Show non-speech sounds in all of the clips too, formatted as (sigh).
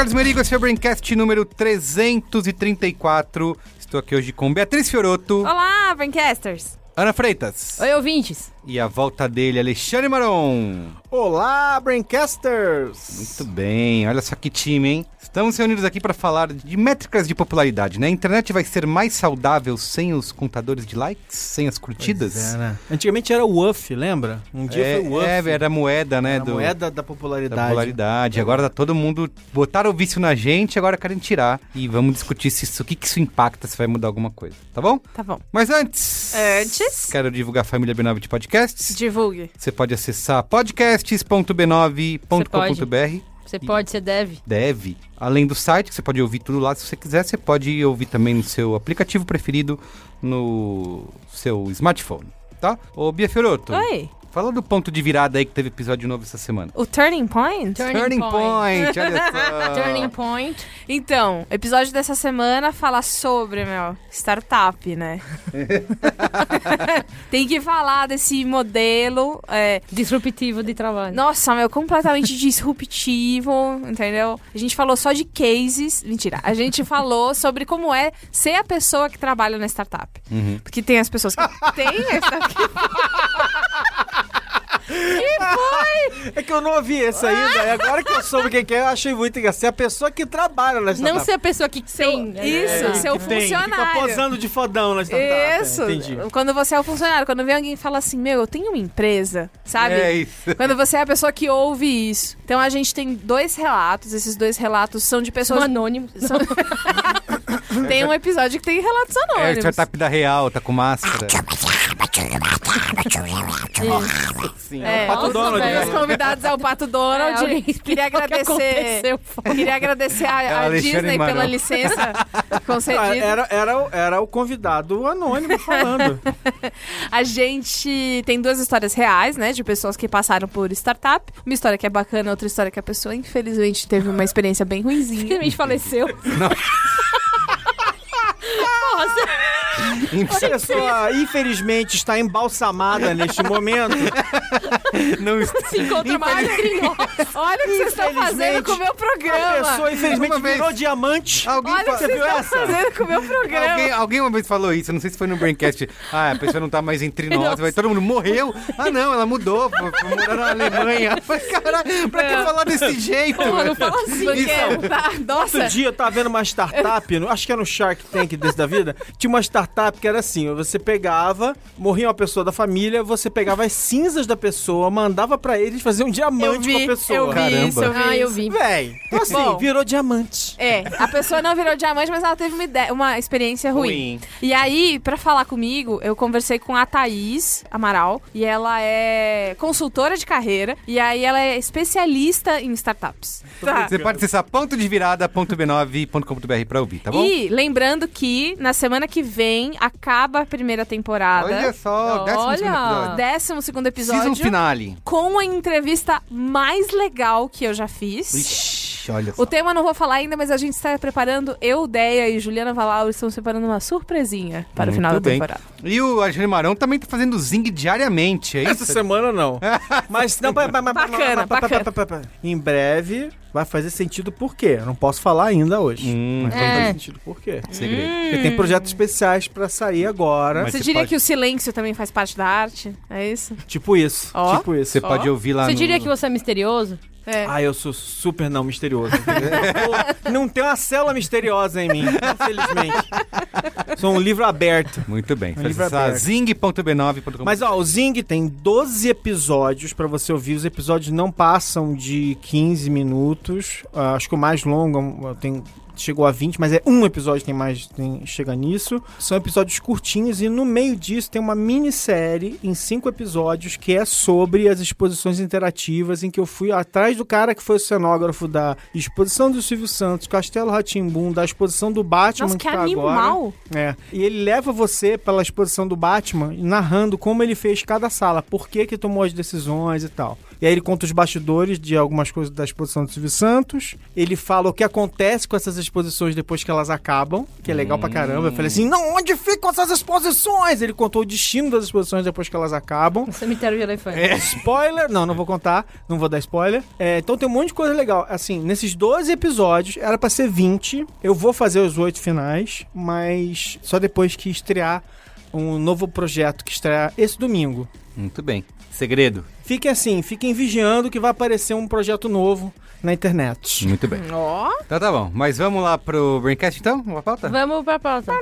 Carlos Merigo, esse é o Braincast número 334. Estou aqui hoje com Beatriz Fioroto, Olá, Braincasters! Ana Freitas Oi, ouvintes! e a volta dele, Alexandre Maron. Olá, Braincasters! Muito bem, olha só que time, hein? Estamos reunidos aqui para falar de métricas de popularidade, né? A internet vai ser mais saudável sem os contadores de likes, sem as curtidas? É, né? Antigamente era o UF, lembra? Um dia É, foi o UF. é, era a moeda, né? Era a do, moeda da da popularidade. popularidade. Agora tá todo mundo botaram o vício na gente, agora querem tirar. E vamos discutir se isso, o que, que isso impacta, se vai mudar alguma coisa, tá bom? Tá bom. Mas antes. Antes? Quero divulgar a família B9 de podcasts. Divulgue. Você pode acessar podcasts.b9.com.br. Você pode, você deve. Deve. Além do site, que você pode ouvir tudo lá se você quiser. Você pode ouvir também no seu aplicativo preferido no seu smartphone, tá? Ô, Bia Fioroto, Oi. Fala do ponto de virada aí que teve episódio novo essa semana. O Turning Point? Turning Point, olha (laughs) só. Turning Point. Então, o episódio dessa semana fala sobre, meu, startup, né? (laughs) Tem que falar desse modelo. é, Disruptivo de trabalho. Nossa, meu, completamente (laughs) disruptivo, entendeu? A gente falou só de cases. Mentira. A gente falou sobre como é ser a pessoa que trabalha na startup. Uhum. Porque tem as pessoas que têm a startup. (laughs) É que eu não ouvi esse ainda. E agora que eu soube o que que é, eu achei muito engraçado. É a pessoa que trabalha na startup. Não ser a pessoa que tem. Isso, É. seu que tem, funcionário. Fica posando de fodão na startup. Isso. É, Entendi. Quando você é o funcionário, quando vem alguém e fala assim, meu, eu tenho uma empresa, sabe? É isso. Quando você é a pessoa que ouve isso. Então a gente tem dois relatos, esses dois relatos são de São pessoas. anônimos. são- (laughs) tem um episódio que tem relatos É a anônimos. startup da Real, tá com máscara. Sim, É, o Pato os- Donald, Os né? convidados é o Pato Donald. É, queria que agradecer. favor. Queria agradecer a, É a Disney pela licença (laughs) concedida. Era, era, era o convidado anônimo falando. (laughs) A gente tem duas histórias reais, né? De pessoas que passaram por startup. Uma história que é bacana, outra história que a pessoa, infelizmente, teve uma experiência bem ruimzinha. Simplesmente (laughs) faleceu. Nossa, A pessoa, infelizmente, está embalsamada neste momento. (laughs) Não está. se encontra mais entre nós. Olha o que vocês estão fazendo com o meu A programa. pessoa, infelizmente, Uma vez- virou diamante. Alguém, Olha o que Você vocês estão essa? fazendo com o meu programa. alguém, alguém uma vez falou isso, não sei se foi no Braincast. Ah, a pessoa não tá mais entre nós, vai todo mundo morreu. Ah, não, ela mudou, foi, foi morar na Alemanha. (laughs) Mas, cara, pra que falar desse jeito? Porra, não fala assim. Porque, tá, nossa, Outro dia eu tava vendo uma startup, acho que era no Shark Tank desse da vida, tinha uma startup que era assim, você pegava, morria uma pessoa da família, você pegava as cinzas da pessoa, mandava pra eles fazer um eu diamante vi, com a pessoa. eu vi Caramba. isso, eu vi Ah, eu vi. Véi, então assim, Bom. virou diamante. É, a pessoa não virou diamante, mas ela teve uma, ideia, uma experiência ruim. Ruim. E aí, pra falar comigo, eu conversei com a Thaís Amaral, e ela é consultora de carreira, e aí ela é especialista em startups. Tá. Você pode acessar pontodevirada.b9.com.br pra ouvir, tá bom? E lembrando que na semana que vem acaba a primeira temporada. Olha só, décimo Olha. segundo episódio. Décimo segundo episódio. Season finale. Com a entrevista mais legal que eu já fiz. Ixi, olha só. O tema eu não vou falar ainda, mas a gente está preparando, eu, Deia e Juliana Valau estamos preparando uma surpresinha para o final da Muito bem. temporada. E o Alexandre Marão também tá fazendo zing diariamente, é Essa isso? semana não. (laughs) Mas não, Bacana, bacana. Em breve vai fazer sentido por quê? Eu não posso falar ainda hoje. Hum, mas vai é. fazer sentido por quê? segredo. Porque tem projetos especiais pra sair agora. Mas Você você diria pode- que o silêncio também faz parte da arte? É isso? Tipo isso. Ó. Tipo isso. Você pode ouvir lá Você no... diria que você é misterioso? É. Ah, eu sou super não misterioso. (laughs) Não tem uma célula misteriosa em mim, infelizmente. Sou um livro aberto. Muito bem. Um livro acessar aberto. zing.b9.com. Mas ó, o Zing tem 12 episódios pra você ouvir. Os episódios não passam de 15 minutos. Ah, acho que o mais longo ah, tem chegou a 20, mas é um episódio tem mais, tem, chega nisso. São episódios curtinhos e no meio disso tem uma minissérie em cinco episódios que é sobre as exposições interativas em que eu fui atrás do cara que foi o cenógrafo da exposição do Silvio Santos, Castelo Ratimbum, da exposição do Batman Nossa, que tá agora. animal. É. E ele leva você pela exposição do Batman, narrando como ele fez cada sala, por que que tomou as decisões e tal. E aí ele conta os bastidores de algumas coisas da exposição do Silvio Santos. Ele fala o que acontece com essas exposições depois que elas acabam, que é legal pra caramba. Eu falei assim, não, onde ficam essas exposições? Ele contou o destino das exposições depois que elas acabam. Um cemitério de elefante. É, spoiler, não, não vou contar, não vou dar spoiler. É, então tem um monte de coisa legal. Assim, nesses 12 episódios, era pra ser 20. Eu vou fazer os oito finais, mas só depois que estrear um novo projeto que estrear esse domingo. Muito bem. Segredo. Fiquem assim, fiquem vigiando que vai aparecer um projeto novo na internet. Muito bem. Ó. Então tá bom. Mas vamos lá pro Braincast então? Uma pauta? Vamos pra pauta.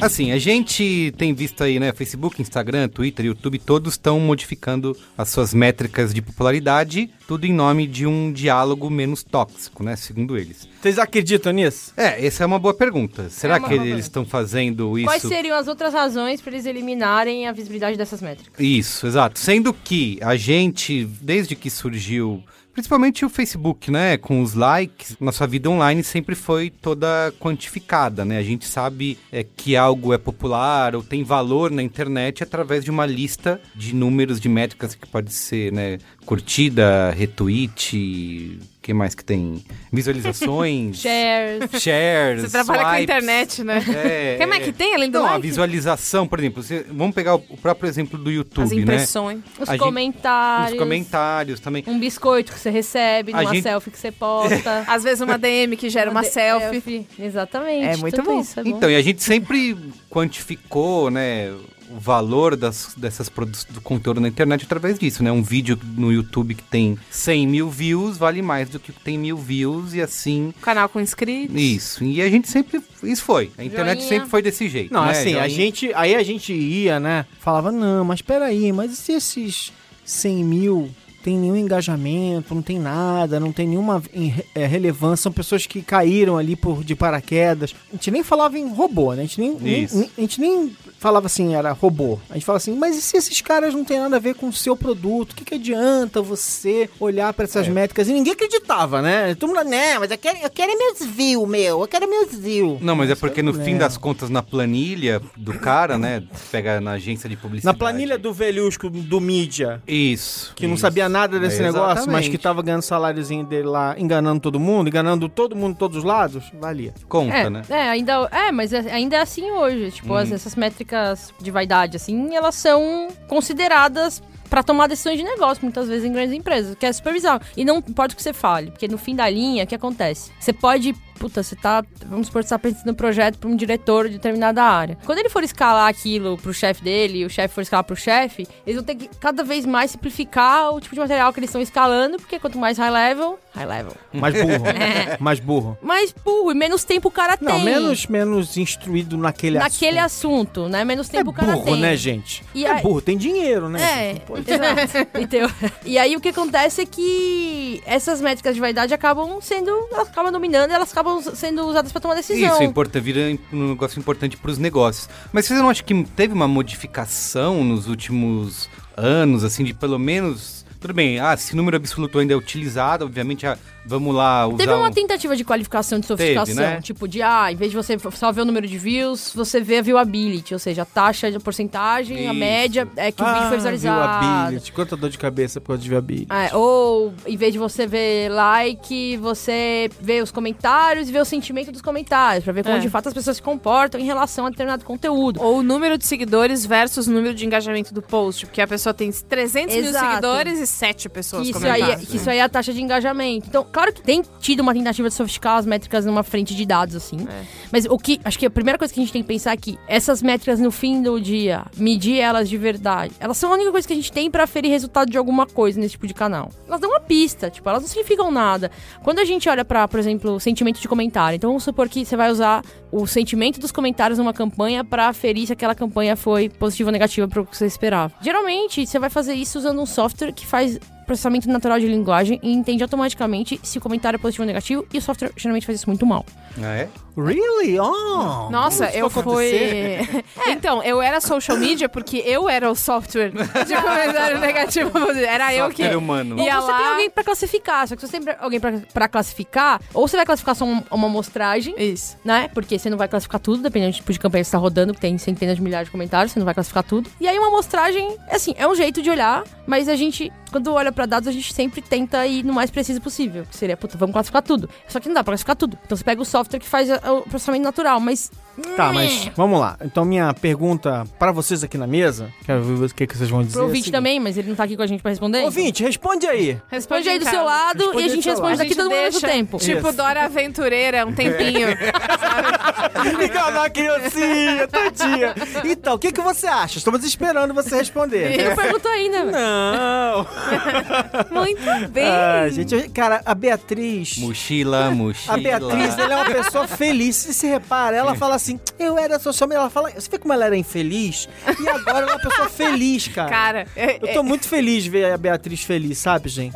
Assim, a gente tem visto aí, né, Facebook, Instagram, Twitter, YouTube, todos estão modificando as suas métricas de popularidade, tudo em nome de um diálogo menos tóxico, né, segundo eles. Vocês acreditam nisso? É, essa é uma boa pergunta. Será uma que eles estão fazendo isso? Quais seriam as outras razões pra eles eliminarem a visibilidade dessas métricas? Isso, exato. Sendo que a gente, desde que surgiu, principalmente o Facebook, né, com os likes, nossa vida online sempre foi toda quantificada, né? A gente sabe é, que algo é popular ou tem valor na internet através de uma lista de números de métricas que pode ser, né, curtida, retweet, que mais que tem? Visualizações, (laughs) Shares. shares, Você trabalha com a swipes. internet, né? É, O que mais é. que tem além do Não, a like? visualização, por exemplo, você- vamos pegar o o próprio exemplo do YouTube, As né? impressões. Os A gente- comentários. Os comentários também. Um biscoito que você recebe, A numa gente- selfie que você posta. (laughs) Às vezes uma DM que gera uma de- selfie. Exatamente. É muito bom. Isso é bom. Então, e a gente sempre quantificou, né, o valor das, dessas produ- do conteúdo na internet através disso, né? Um vídeo no YouTube que tem 100 mil views vale mais do que tem mil views e assim... Canal com inscritos. Isso. E a gente sempre... Isso foi. A internet Joinha. sempre foi desse jeito, Não, né? assim, a Joinha. gente. Aí a gente ia, né? Falava, não, mas peraí, mas e se esses 100 mil tem nenhum engajamento, não tem nada, não tem nenhuma é, relevância, são pessoas que caíram ali por de paraquedas. A gente nem falava em robô, né? A gente nem, nem- a gente nem falava assim, era robô. A gente fala assim, mas e se esses caras não têm nada a ver com o seu produto? O que, que adianta você olhar pra essas métricas? E ninguém acreditava, né? Todo mundo, né, mas eu quero, eu quero meus views, meu, eu quero meus views. Não, mas é porque no problema. fim das contas, na planilha do cara, né? Pega na agência de publicidade. Na planilha do velhusco do mídia, Isso. que não isso. sabia nada desse É, negócio, mas que tava ganhando o saláriozinho dele lá, enganando todo mundo, enganando todo mundo, todos os lados, valia. Conta, É, né? é, ainda, é, mas é- ainda é assim hoje. Tipo, as- essas métricas de vaidade, assim, elas são consideradas pra tomar decisões de negócio, muitas vezes em grandes empresas, que é super bizarro. E não importa o que você fale, porque no fim da linha, o que acontece? Você pode, puta, você tá, vamos supor, você tá pensando no projeto pra um diretor de determinada área. Quando ele for escalar aquilo pro chefe dele, e o chefe for escalar pro chefe, eles vão ter que cada vez mais simplificar o tipo de material que eles estão escalando, porque quanto mais high level, high level, Mais burro. (laughs) mais burro. mais burro e menos tempo o cara Não, tem. menos, menos instruído naquele naquele assunto. assunto, né? Menos É tempo o cara burro, tem. né, gente? E é aí- burro, tem dinheiro, né? É, pode- exato. (laughs) Entendeu? E aí o que acontece é que essas métricas de vaidade acabam sendo, elas acabam dominando, e elas acabam sendo usadas pra tomar decisão. Isso, importa, vira um negócio importante para os negócios. Mas vocês não acham que teve uma modificação nos últimos anos, assim, de pelo menos. Tudo bem, ah, esse número absoluto ainda é utilizado, obviamente, ah, vamos lá usar. Teve uma um- tentativa de qualificação de sofisticação, Teve, né? tipo de, ah, em vez de você só ver o número de views, você vê a viewability, ou seja, a taxa de porcentagem, a Isso. média é que o vídeo Ah, foi visualizado. viewability. Quanta dor de cabeça por causa de viewability. É, ou em vez de você ver like, você vê os comentários e vê o sentimento dos comentários, pra ver como É. de fato as pessoas se comportam em relação a determinado conteúdo. Ou o número de seguidores versus o número de engajamento do post. Porque a pessoa tem 300 mil Exato. seguidores e sete pessoas Que isso, aí, comentaram. que isso aí é a taxa de engajamento. Então, claro que tem tido uma tentativa de sofisticar as métricas numa frente de dados, assim. É. Mas o que. Acho que a primeira coisa que a gente tem que pensar é que essas métricas no fim do dia, medir elas de verdade, elas são a única coisa que a gente tem pra ferir resultado de alguma coisa nesse tipo de canal. Elas dão uma pista, tipo, elas não significam nada. Quando a gente olha pra, por exemplo, sentimento de comentário, então vamos supor que você vai usar o sentimento dos comentários numa campanha pra aferir se aquela campanha foi positiva ou negativa pro que você esperava. Geralmente, você vai fazer isso usando um software que faz processamento natural de linguagem e entende automaticamente se o comentário é positivo ou negativo, e o software geralmente faz isso muito mal. Ah, é? Really? Oh! Nossa, eu fui. acontecer? (laughs) Então, eu era social media porque eu era o software de comentário (laughs) negativo. Era eu que. Humano. Ia ou você lá- tem alguém pra classificar, só que se você tem alguém pra, pra classificar, ou você vai classificar só uma, uma amostragem, Isso. né? Porque você não vai classificar tudo, dependendo do tipo de campanha que você tá rodando, que tem centenas de milhares de comentários, você não vai classificar tudo. E aí uma amostragem, assim, é um jeito de olhar, mas a gente, quando olha pra dados, a gente sempre tenta ir no mais preciso possível. Que seria, puta, vamos classificar tudo. Só que não dá pra classificar tudo. Então você pega o software que faz o processamento natural, mas. Tá, mas vamos lá. Então, minha pergunta pra vocês aqui na mesa, quero ver o que, que vocês vão dizer. Pro é o ouvinte seguinte. também, mas ele não tá aqui com a gente pra responder. Ouvinte, responde aí. Responde aí do seu lado Responde e a gente responde daqui todo mundo ao mesmo deixa, tempo. Tipo Isso. Dora Aventureira, um tempinho. (laughs) Enganar a criancinha, tadinha. Então, o que, que você acha? Estamos esperando você responder. Ele não perguntou ainda. Não. (laughs) Muito bem. Ah, gente, cara, a Beatriz. Mochila, mochila. A Beatriz, ela é uma pessoa feliz. Se se repara, ela fala assim: eu era social media. Ela fala, você vê como ela era infeliz? E agora ela é uma pessoa feliz, cara. Cara, é- Eu tô muito feliz de ver a Beatriz feliz, sabe, gente?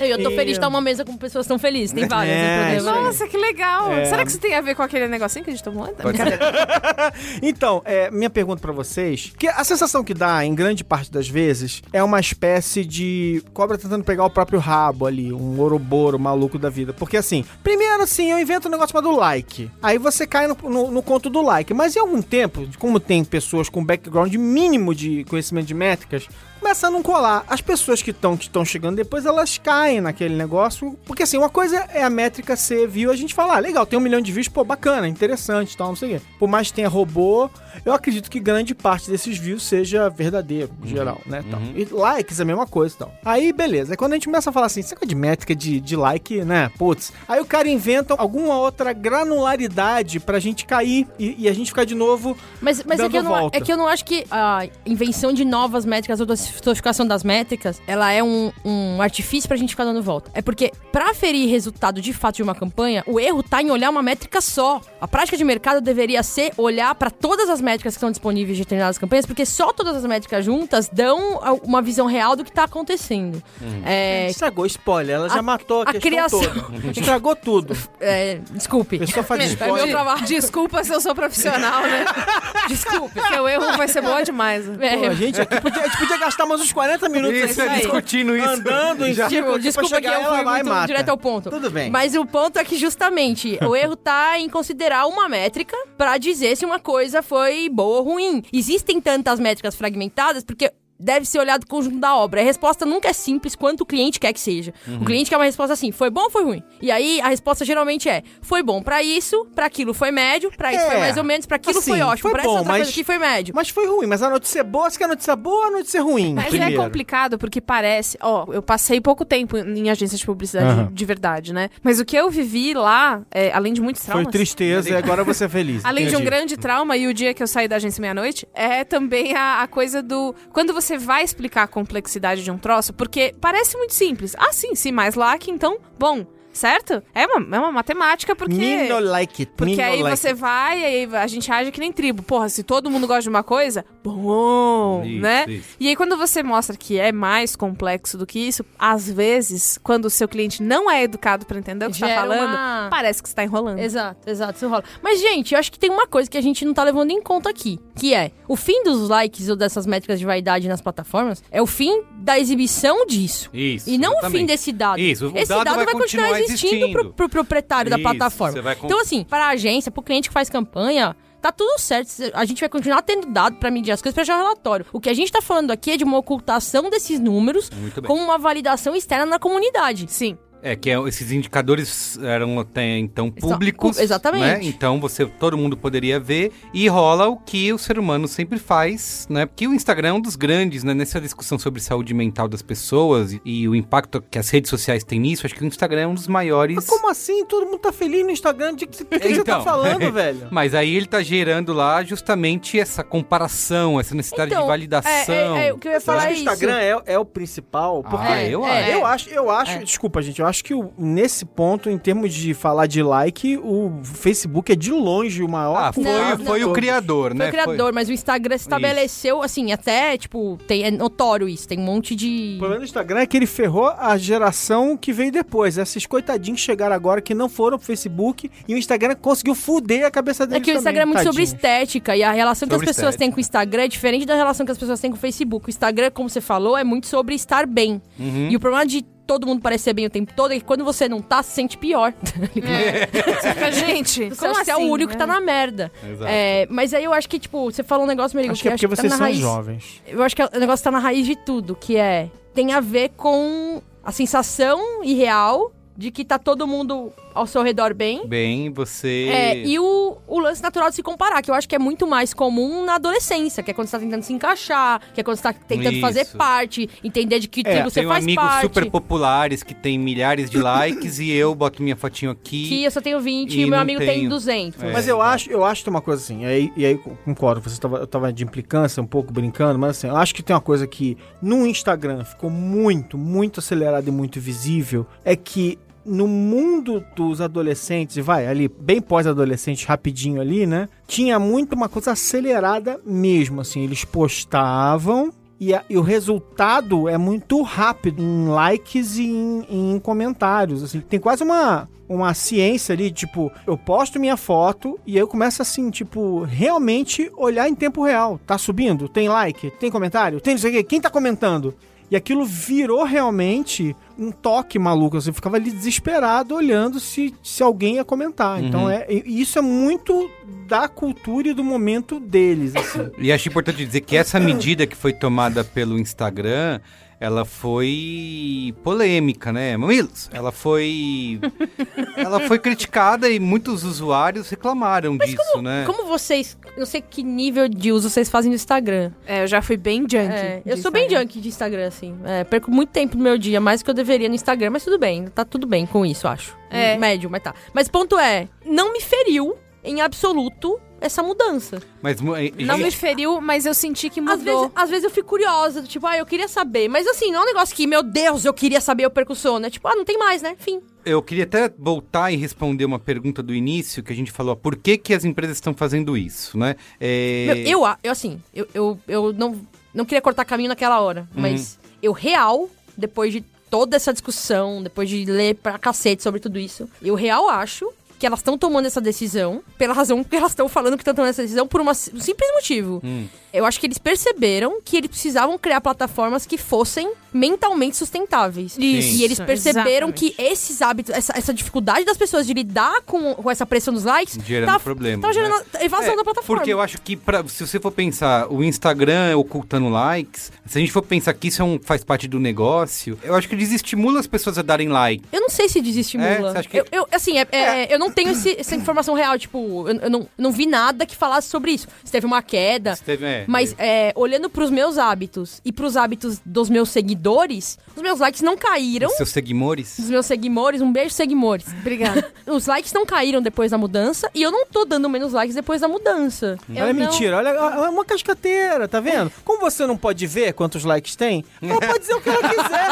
Eu tô E- feliz de estar numa mesa com pessoas tão felizes. Tem várias, É. Nossa, que legal. É. Será que isso tem a ver com aquele negocinho que a gente tomou antes? (laughs) Então, é, minha pergunta pra vocês, que a sensação que dá, em grande parte das vezes, é uma espécie de cobra tentando pegar o próprio rabo ali, um oroboro maluco da vida. Porque assim, primeiro assim, eu invento um negócio chamado like. Aí você cai no, no- no conto do like. Mas em algum tempo, como tem pessoas com background mínimo de conhecimento de métricas, começa a não colar. As pessoas que estão que estão chegando depois, elas caem naquele negócio. Porque assim, uma coisa é a métrica ser view, a gente fala, ah, legal, tem um milhão de views, pô, bacana, interessante e tal, não sei o quê. Por mais que tenha robô, eu acredito que grande parte desses views seja verdadeiro, em geral, né? Tal. E likes é a mesma coisa e tal. Aí, beleza. Aí quando a gente começa a falar assim, isso é de métrica de, de like, né? Putz. Aí o cara inventa alguma outra granularidade pra gente cair e, e a gente ficar de novo. Mas, mas é, que eu não, é que eu não acho que a invenção de novas métricas sofisticação das métricas, ela é um, um artifício pra gente ficar dando volta. É porque, pra aferir resultado de fato de uma campanha, o erro tá em olhar uma métrica só. A prática de mercado deveria ser olhar pra todas as métricas que estão disponíveis de determinadas campanhas, porque só todas as métricas juntas dão uma visão real do que tá acontecendo. É, Estragou, spoiler. Ela já a- matou a, a questão criação- toda. (laughs) Estragou tudo. é, desculpe. Pessoa faz É meu spoiler. trabalho. Desculpa se eu sou profissional, né? (laughs) Desculpe, porque o erro vai ser boa demais. É, Pô, a, gente aqui podia, a gente podia gastar mais uns 40 minutos Isso, aí, discutindo isso. andando em Já. Tipo, desculpa que eu fui muito mata. direto ao ponto. Tudo bem. Mas o ponto é que justamente (laughs) o erro tá em considerar uma métrica pra dizer se uma coisa foi boa ou ruim. Existem tantas métricas fragmentadas porque deve ser olhado o conjunto da obra. A resposta nunca é simples quanto o cliente quer que seja. O cliente quer uma resposta assim, foi bom ou foi ruim? E aí a resposta geralmente é, foi bom pra isso, pra aquilo foi médio, pra isso É, foi mais ou menos, pra aquilo assim, foi ótimo, foi pra bom, essa outra mas- coisa aqui foi médio. Mas foi ruim, mas a notícia é boa. Você quer a notícia boa ou a notícia ruim? Mas primeiro? é complicado porque parece. Ó, eu passei pouco tempo em agências de publicidade Aham. de verdade, né? Mas o que eu vivi lá, é, além de muitos Foi traumas. tristeza e agora você é feliz. (laughs) Além de um Entendi. grande trauma, e o dia que eu saí da agência meia-noite, é também a, a coisa do. Quando você vai explicar a complexidade de um troço, porque parece muito simples. Ah, sim, se mais like, então, bom, certo? É uma, é uma matemática, porque. Me no like it. Porque aí like você it. vai e aí a gente age que nem tribo. Porra, se todo mundo gosta de uma coisa, bom, Isso, né? isso. E aí quando você mostra que é mais complexo do que isso, às vezes, quando o seu cliente não é educado pra entender o que você tá Gera falando, uma- parece que você tá enrolando. Exato, exato, isso rola. Mas, gente, eu acho que tem uma coisa que a gente não tá levando em conta aqui, que é o fim dos likes ou dessas métricas de vaidade nas plataformas é o fim da exibição disso. Isso, E não o exatamente. fim desse dado. Isso, o Esse dado dado, vai vai, continuar, continuar existindo, existindo. pro, pro proprietário da Isso, plataforma. você vai con- Então, assim, para a agência, pro cliente que faz campanha, tá tudo certo. A gente vai continuar tendo dado pra medir as coisas pra gerar relatório. O que a gente tá falando aqui é de uma ocultação desses números com uma validação externa na comunidade. Sim. É, que é- esses indicadores eram até então públicos. exatamente. né? Então você, todo mundo poderia ver. E rola o que o ser humano sempre faz, né? Porque o Instagram é um dos grandes, né? Nessa discussão sobre saúde mental das pessoas e, e o impacto que as redes sociais têm nisso, acho que o Instagram é um dos maiores. Mas como assim? Todo mundo tá feliz no Instagram? De que, de que você tá (laughs) Então. falando, velho? (laughs) Mas aí ele tá gerando lá justamente essa comparação, essa necessidade Então, de validação. É, é, é, o que eu ia falar acha é que o isso. Instagram é, é o principal? Porque Ah, eu é, acho. eu acho, eu acho, É. desculpa, gente, eu acho que o- nesse ponto, em termos de falar de like, o Facebook é de longe o maior. Ah, foi, Não, foi não. o criador, Foi né? o criador, mas o Instagram se estabeleceu, assim, até, tipo, tem, é notório isso, tem um monte de... O problema do Instagram é que ele ferrou a geração que veio depois. Esses coitadinhos que chegaram agora que não foram pro Facebook e o Instagram conseguiu fuder a cabeça É deles que o Instagram é muito sobre estética e a relação que Sobre as pessoas têm estética. com o Instagram é diferente da relação que as pessoas têm com o Facebook. O Instagram, como você falou, é muito sobre estar bem. Uhum. E o problema de todo mundo parecer bem o tempo todo é que quando você não tá, se sente pior. (laughs) Você fica, gente, Você como que assim? é o único que tá na merda. Exato. É, mas aí eu acho que, tipo, você falou um negócio, Merigo, Acho que é porque tá vocês na são raiz. jovens. Eu acho que o negócio tá na raiz de tudo, que é... Tem a ver com a sensação irreal de que tá todo mundo ao seu redor bem. Bem, você. É, e o, o lance natural de se comparar, que eu acho que é muito mais comum na adolescência, que é quando você tá tentando se encaixar, que é quando você tá tentando Isso. fazer parte, entender de que É, tribo você Tenho faz amigos parte. super populares que têm milhares de likes e eu boto minha fotinho aqui. Que eu só tenho 20 E e o meu amigo tem tenho. 200. É. Mas eu acho, eu acho que tem uma coisa assim, e aí, e aí concordo, você tava, eu tava de implicância, um pouco brincando, mas assim, eu acho que tem uma coisa que no Instagram ficou muito, muito acelerado e muito visível, é que no mundo dos adolescentes, vai ali, bem pós-adolescente, rapidinho ali, né? Tinha muito uma coisa acelerada mesmo, assim, eles postavam e, a- e o resultado é muito rápido em likes e em, em comentários, assim. Tem quase uma, uma ciência ali, tipo, eu posto minha foto e eu começo assim, tipo, realmente olhar em tempo real. Tá subindo? Tem like? Tem comentário? Tem não sei o quê? Quem tá comentando? E aquilo virou realmente um toque maluco. Você ficava ali desesperado olhando se, se alguém ia comentar. Então, é, e isso é muito da cultura e do momento deles, assim. E acho importante dizer que essa medida que foi tomada pelo Instagram, ela foi polêmica, né? Mamilos, ela foi. (laughs) ela foi criticada e muitos usuários reclamaram disso, né? Como vocês. Eu sei que nível de uso vocês fazem no Instagram. É, eu já fui bem junkie. É, eu sou bem Instagram. junkie de Instagram, assim. É, perco muito tempo no meu dia, mais do que eu deveria no Instagram, mas tudo bem. Tá tudo bem com isso, acho. É. Médio, mas tá. Mas ponto é, não me feriu em absoluto essa mudança. Mas Não e- me feriu, mas eu senti que Às mudou. vezes, às vezes eu fico curiosa, do tipo, ah, eu queria saber. Mas assim, não é um negócio que, meu Deus, eu queria saber, eu perco o sono. É tipo, ah, não tem mais, né? Fim. eu queria até voltar e responder uma pergunta do início que a gente falou. Por que, que as empresas estão fazendo isso, né? É, Meu, eu, a- eu, assim, eu, eu, eu não, não queria cortar caminho naquela hora, mas eu real, depois de toda essa discussão, depois de ler pra cacete sobre tudo isso, eu real acho que elas estão tomando essa decisão pela razão que elas estão falando que estão tomando essa decisão por uma, um simples motivo. Hum. Eu acho que eles perceberam que eles precisavam criar plataformas que fossem mentalmente sustentáveis. Isso, E eles perceberam exatamente. que esses hábitos, essa, essa dificuldade das pessoas de lidar com, com essa pressão dos likes, Gerando tá, problemas, tá gerando né? evasão É, da plataforma. Porque eu acho que, pra, se você for pensar, o Instagram ocultando likes, se a gente for pensar que isso é um, faz parte do negócio, eu acho que eles estimulam as pessoas a darem like. Eu não sei se desestimula. É, que- eu, eu- assim, é- é, eu não tenho esse- essa informação real. Tipo, eu, eu não, não vi nada que falasse sobre isso. Se teve uma queda. Teve- é, mas é, olhando pros meus hábitos e pros hábitos dos meus seguidores, os meus likes não caíram. Os seus seguimores. Os meus seguidores, um beijo, seguidores. Obrigada. (laughs) Os likes não caíram depois da mudança e eu não tô dando menos likes depois da mudança. Eu não- mentira, olha, é uma cascateira, tá vendo? Como você não pode ver quantos likes tem, ela pode dizer o que ela quiser.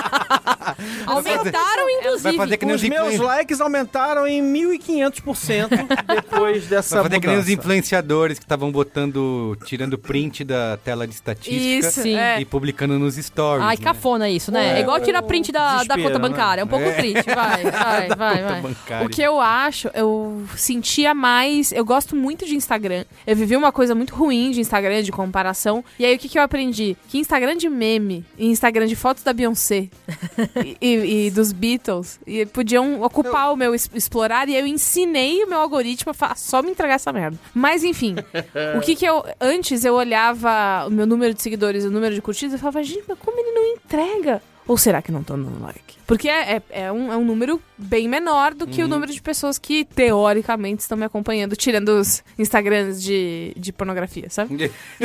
(laughs) Aumentaram, inclusive. Os meus influen- likes aumentaram em 1500% (laughs) depois dessa Vai fazer que nem os mudança. influenciadores que estavam botando, tirando print da tela de estatística Isso, Sim. é. e publicando nos stories. Ai, né? cafona isso, né? É, igual tirar print da, da conta né? bancária. É um pouco É. triste. Vai, (laughs) vai, vai, vai. bancária. O que eu acho, eu sentia mais. Eu gosto muito de Instagram. Eu vivi uma coisa muito ruim de Instagram, de comparação. E aí o que, que eu aprendi? Que Instagram de meme e Instagram de fotos da Beyoncé (laughs) e, e- e dos Beatles e podiam ocupar o meu explorar. E eu ensinei o meu algoritmo a só me entregar essa merda. Mas enfim, (laughs) o que que eu. Antes eu olhava o meu número de seguidores e o número de curtidas e falava, gente, mas como ele não entrega? Ou será que não estão dando like? Porque é, é, é um, é um número bem menor do que o número de pessoas que, teoricamente, estão me acompanhando, tirando os Instagrams de, de pornografia, sabe? (laughs) E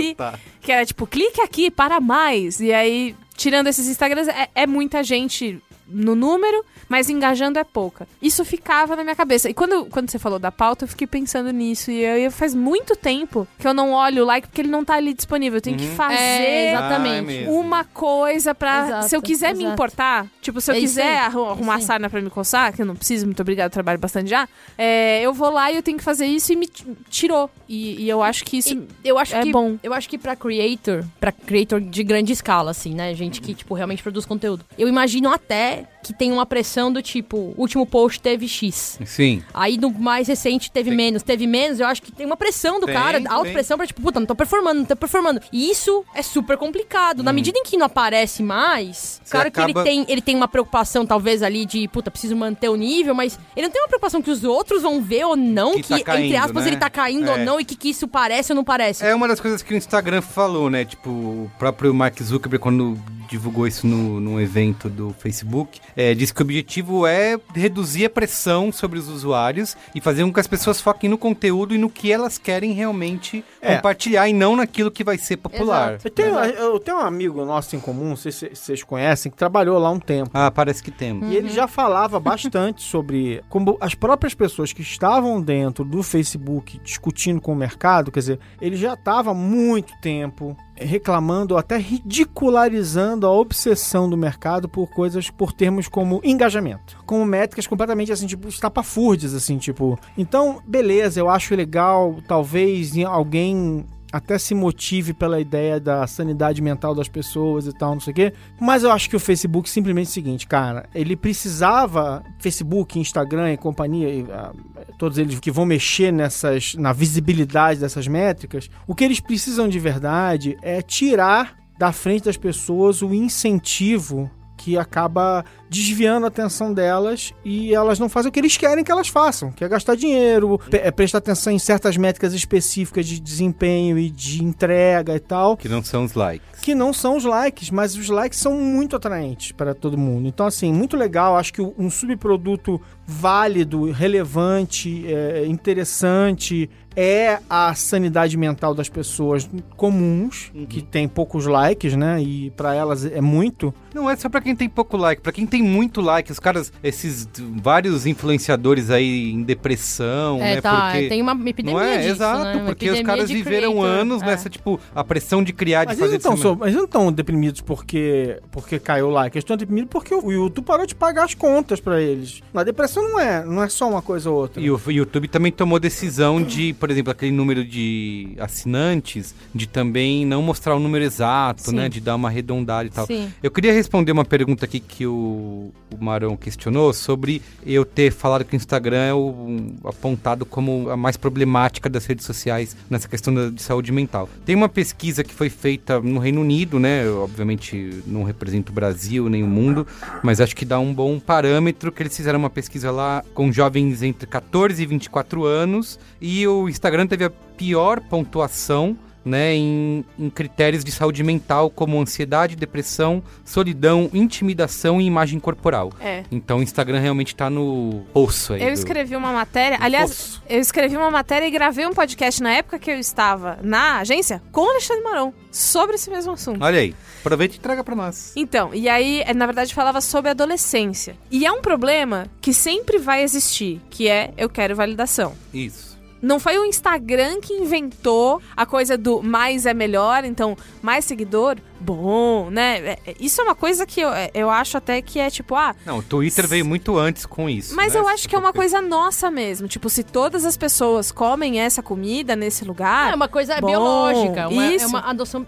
aí, Tá. que era tipo, clique aqui para mais. E aí, tirando esses Instagrams, é, é muita gente no número, mas engajando é pouca. Isso ficava na minha cabeça. E quando, quando você falou da pauta, eu fiquei pensando nisso. E eu, eu- faz muito tempo que eu não olho o like porque ele não tá ali disponível. Eu tenho que fazer. É, Ah, exatamente. é mesmo. Uma coisa pra. Exato, se eu quiser me exato. importar, tipo, se eu É quiser é arrumar aí. sarna pra me coçar, que eu não preciso, muito obrigado, trabalho bastante já, é, eu vou lá e eu tenho que fazer isso e me tirou. E, e eu acho que isso. E eu acho é que bom. eu acho que para creator, para creator de grande escala assim, né, gente que tipo realmente produz conteúdo. Eu imagino até it. Que tem uma pressão do tipo, último post teve X. Sim. Aí no mais recente teve menos, teve menos, eu acho que tem uma pressão do Tem, cara, tem. alta pressão pra tipo, puta, não tô performando, não tô performando. E isso é super complicado. Na medida em que não aparece mais, Hum. Você claro acaba- que ele tem, ele tem uma preocupação talvez ali de, puta, preciso manter o nível, mas ele não tem uma preocupação que os outros vão ver ou não, Que que, tá entre caindo, aspas né? ele tá caindo ou É. não e que, que isso parece ou não parece. É uma das coisas que o Instagram falou, né? Tipo, o próprio Mark Zuckerberg, quando divulgou isso no, num evento do Facebook, é, disse que o objetivo é reduzir a pressão sobre os usuários e fazer com que as pessoas foquem no conteúdo e no que elas querem realmente É. compartilhar e não naquilo que vai ser popular. Exato. Eu tenho, eu tenho um amigo nosso em comum, não sei se vocês conhecem, que trabalhou lá um tempo. Ah, parece que temos. E ele já falava bastante sobre como as próprias pessoas que estavam dentro do Facebook discutindo com o mercado, quer dizer, ele já estava há muito tempo reclamando, até ridicularizando a obsessão do mercado por coisas, por termos como engajamento, como métricas completamente assim, tipo, estapafúrdias, assim, tipo. Então, beleza, eu acho legal, talvez alguém até se motive pela ideia da sanidade mental das pessoas e tal, não sei o quê. Mas eu acho que o Facebook simplesmente é o seguinte, cara, ele precisava, Facebook, Instagram e companhia, e, ah, todos eles que vão mexer nessas, na visibilidade dessas métricas, o que eles precisam de verdade é tirar da frente das pessoas o incentivo que acaba desviando a atenção delas e elas não fazem o que eles querem que elas façam, que é gastar dinheiro, pe- é prestar atenção em certas métricas específicas de desempenho e de entrega e tal, Que não são os likes. que não são os likes, mas os likes são muito atraentes para todo mundo. Então, assim, muito legal. Acho que um subproduto válido, relevante, é, interessante é a sanidade mental das pessoas comuns, que tem poucos likes, né? E para elas é muito. Não é só pra quem tem pouco like, pra quem tem muito like, os caras, esses vários influenciadores aí em depressão, É, né? tá, porque tem uma epidemia não é? disso, Exato, né? Porque os caras viveram creator, anos é. nessa, tipo, a pressão de criar, de Mas eles, fazer não mas eles não estão deprimidos porque, porque caiu o like. Eles estão deprimidos porque o YouTube parou de pagar as contas para eles. A depressão não é, não é só uma coisa ou outra. E o YouTube também tomou decisão de, por exemplo, aquele número de assinantes, de também não mostrar o número exato, Sim. né? De dar uma arredondada e tal. Sim. Eu queria responder uma pergunta aqui que o, o Marão questionou sobre eu ter falado que o Instagram é o, apontado como a mais problemática das redes sociais nessa questão da- de saúde mental. Tem uma pesquisa que foi feita no Reino Unido, né? Eu, obviamente não represento o Brasil nem o mundo, mas acho que dá um bom parâmetro que eles fizeram uma pesquisa lá com jovens entre 14 e 24 anos e o Instagram teve a pior pontuação né, em, em critérios de saúde mental como ansiedade, depressão, solidão, intimidação e imagem corporal. É. Então o Instagram realmente tá no poço aí. Eu do- escrevi uma matéria, aliás, Poço. eu escrevi uma matéria e gravei um podcast na época que eu estava na agência com o Alexandre Marão sobre esse mesmo assunto. Olha aí, aproveita e traga pra nós. Então, e aí, é, na verdade, falava sobre adolescência. E é um problema que sempre vai existir, que é eu quero validação. Isso. Não foi o Instagram que inventou a coisa do mais é melhor, então mais seguidor, bom, né? É- é- Isso é uma coisa que eu, é, eu acho até que é tipo, ah, Não, o Twitter veio muito antes com isso. mas né? eu acho que é uma coisa nossa mesmo. Tipo, se todas as pessoas comem essa comida nesse lugar. É uma coisa bom, biológica, uma, é isso. uma adoção.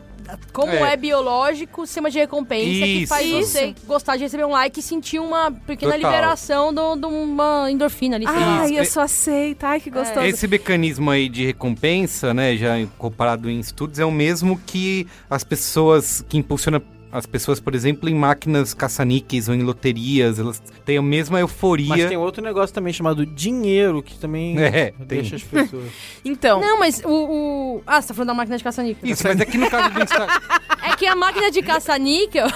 Como É. é, biológico, sistema de recompensa que Isso. faz você Isso. gostar de receber um like e sentir uma pequena Total. liberação de de uma endorfina ali. Ai, eu Isso. sou aceita, ai que gostoso. Esse mecanismo aí de recompensa, né, já comparado em estudos, é o mesmo que as pessoas, que impulsiona as pessoas, por exemplo, em máquinas caça-níqueis ou em loterias, elas têm a mesma euforia. Mas tem outro negócio também chamado dinheiro, que também (laughs) É, deixa as pessoas. (laughs) Então, Não, mas o, o- Ah, você tá falando da máquina de caça-níquel. Isso, mas aqui no caso do (laughs) Instagram... É que a máquina de caça-níquel.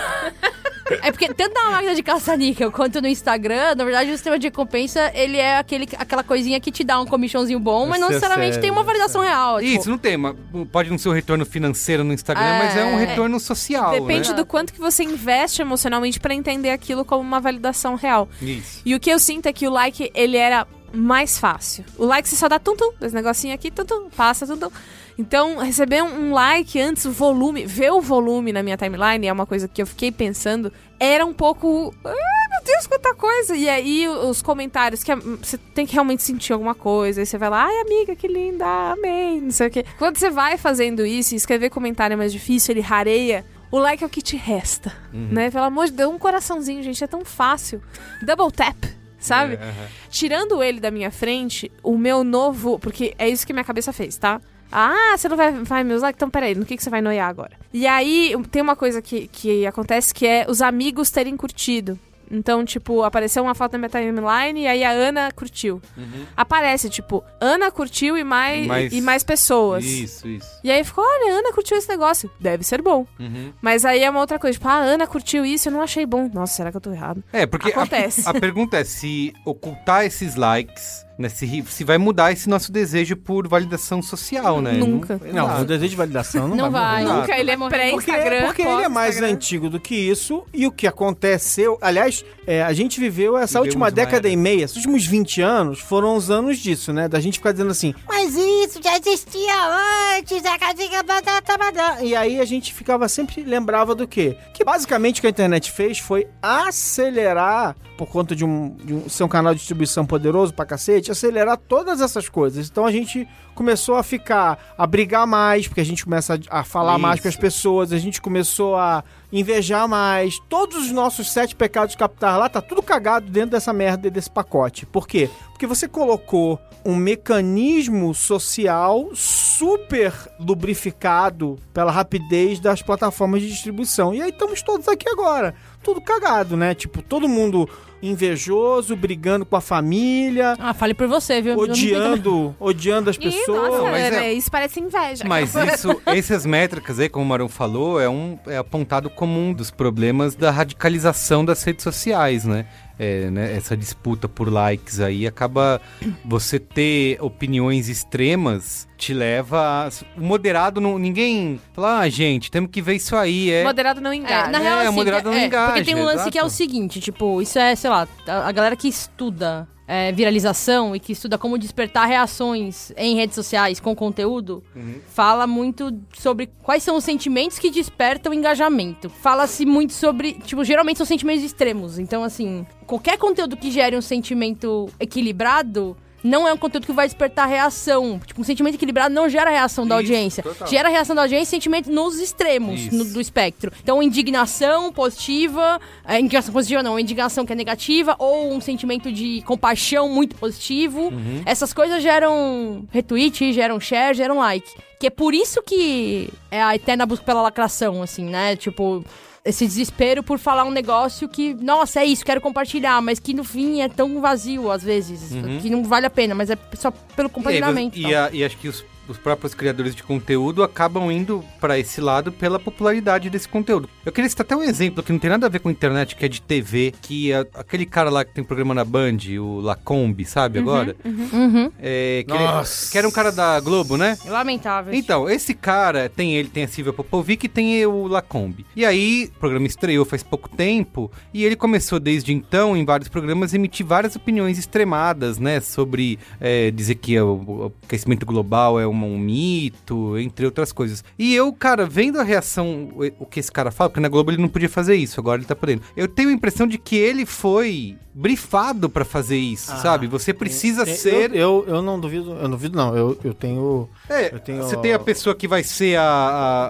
É porque tanto na máquina de caça-níquel quanto no Instagram, na verdade, o sistema de recompensa, ele é aquele, aquela coisinha que te dá um comissãozinho bom, mas não Isso é necessariamente sério, tem uma validação real. tipo, Isso, não tem, uma, pode não ser um retorno financeiro no Instagram, É. mas é um retorno social, Depende né? do quanto que você investe emocionalmente pra entender aquilo como uma validação real. Isso. E o que eu sinto é que o like, ele era mais fácil. O like você só dá tum tum, esse negocinho aqui, tum tum, passa tum tum. Então, receber um like antes, o volume, ver o volume na minha timeline é uma coisa que eu fiquei pensando, era um pouco. Ai, meu Deus, quanta coisa! E aí, os comentários, que é- você tem que realmente sentir alguma coisa. Aí você vai lá, ai, amiga, que linda, amei, não sei o quê. Quando você vai fazendo isso e escrever comentário é mais difícil, ele rareia. O like é o que te resta, né? Pelo amor de Deus, um coraçãozinho, gente, é tão fácil. Double tap, sabe? É. Tirando ele da minha frente, o meu novo. Porque é isso que minha cabeça fez, tá? Ah, você não vai, vai me usar? Então peraí, no que, que você vai noiar agora? E aí, tem uma coisa que, que acontece que é os amigos terem curtido. Então, tipo, apareceu uma foto na minha timeline e aí a Ana curtiu. Aparece, tipo, Ana curtiu e mais, Mais- e mais pessoas. Isso, isso. E aí ficou, olha, a Ana curtiu esse negócio. Deve ser bom. Uhum. Mas aí é uma outra coisa, tipo, ah, a Ana curtiu isso, eu não achei bom. Nossa, será que eu tô errado? É, porque a, Acontece. a pergunta é se ocultar esses likes, né, se, se vai mudar esse nosso desejo por validação social, né? Nunca. Não, dá. o desejo de validação não, Não vai. mudar. Nunca, ele é Porque- Porque, pré-Instagram. porque ele é mais pós-Instagram. antigo do que isso e o que aconteceu. Aliás, é, a gente viveu essa Vivemos última década era. e meia, esses últimos 20 anos foram os anos disso, né? Da gente ficar dizendo assim, mas isso já existia antes, a casinha batata badá." E aí a gente ficava sempre lembrava do quê? Que basicamente o que a internet fez foi acelerar, por conta de um, de um ser um canal de distribuição poderoso pra cacete, acelerar todas essas coisas. Então a gente começou a ficar, a brigar mais, porque a gente começa a, a falar mais com as Isso. pessoas, a gente começou a invejar mais. Todos os nossos sete pecados capitais lá, tá tudo cagado dentro dessa merda desse pacote. Por quê? Porque você colocou um mecanismo social super lubrificado pela rapidez das plataformas de distribuição. E aí estamos todos aqui agora. Tudo cagado, né? Tipo, todo mundo invejoso, brigando com a família, Ah, fale por você, viu? Odiando, odiando as Ih, pessoas. nossa, mas é- é- isso parece inveja. Mas (laughs) isso, essas métricas aí, como o Marão falou, é, um, é apontado como um dos problemas da radicalização das redes sociais, né? É, né, Essa disputa por likes aí acaba você ter opiniões extremas te leva a... O moderado, não, ninguém fala, ah, gente, temos que ver isso aí, é... Moderado não É, engaja. na real, É, assim, moderado não é, engaja, Porque tem um lance exato. que é o seguinte, tipo, isso é, sei lá, a, a galera que estuda é, viralização e que estuda como despertar reações em redes sociais com conteúdo, Uhum. fala muito sobre quais são os sentimentos que despertam engajamento. Fala-se muito sobre, tipo, geralmente são sentimentos extremos. Então, assim, qualquer conteúdo que gere um sentimento equilibrado não é um conteúdo que vai despertar reação. Tipo, um sentimento equilibrado não gera reação da Isso, audiência. total. Gera reação da audiência e sentimento nos extremos no- do espectro. Então, indignação positiva, é, indignação positiva não, indignação que é negativa, ou um sentimento de compaixão muito positivo. Uhum. Essas coisas geram retweet, geram share, geram like. Que é por isso que é a eterna busca pela lacração, assim, né? Tipo, esse desespero por falar um negócio que, nossa, é isso, quero compartilhar, mas que no fim é tão vazio às vezes, que não vale a pena, mas é só pelo compartilhamento. E, tal. a- e acho que os, os próprios criadores de conteúdo acabam indo pra esse lado pela popularidade desse conteúdo. Eu queria citar até um exemplo que não tem nada a ver com internet, que é de TV, que é aquele cara lá que tem programa na Band, o Lacombe, sabe agora? Uhum. É, que, ele- Nossa. que era um cara da Globo, né? Lamentável. Então, esse cara, tem ele, tem a Silvia Popovic e tem o Lacombe. E aí, o programa estreou faz pouco tempo, e ele começou desde então, em vários programas, a emitir várias opiniões extremadas, né? Sobre é, dizer que o, o aquecimento global é um, um mito, entre outras coisas. E eu, cara, vendo a reação, o, que esse cara fala, porque na Globo ele não podia fazer isso, agora ele tá podendo. Eu tenho a impressão de que ele foi brifado pra fazer isso, Ah, sabe? Você precisa Tem- ser... Eu, eu, eu não duvido, eu não duvido, não. Eu, eu tenho. É, eu tenho- você tem a pessoa que vai ser a,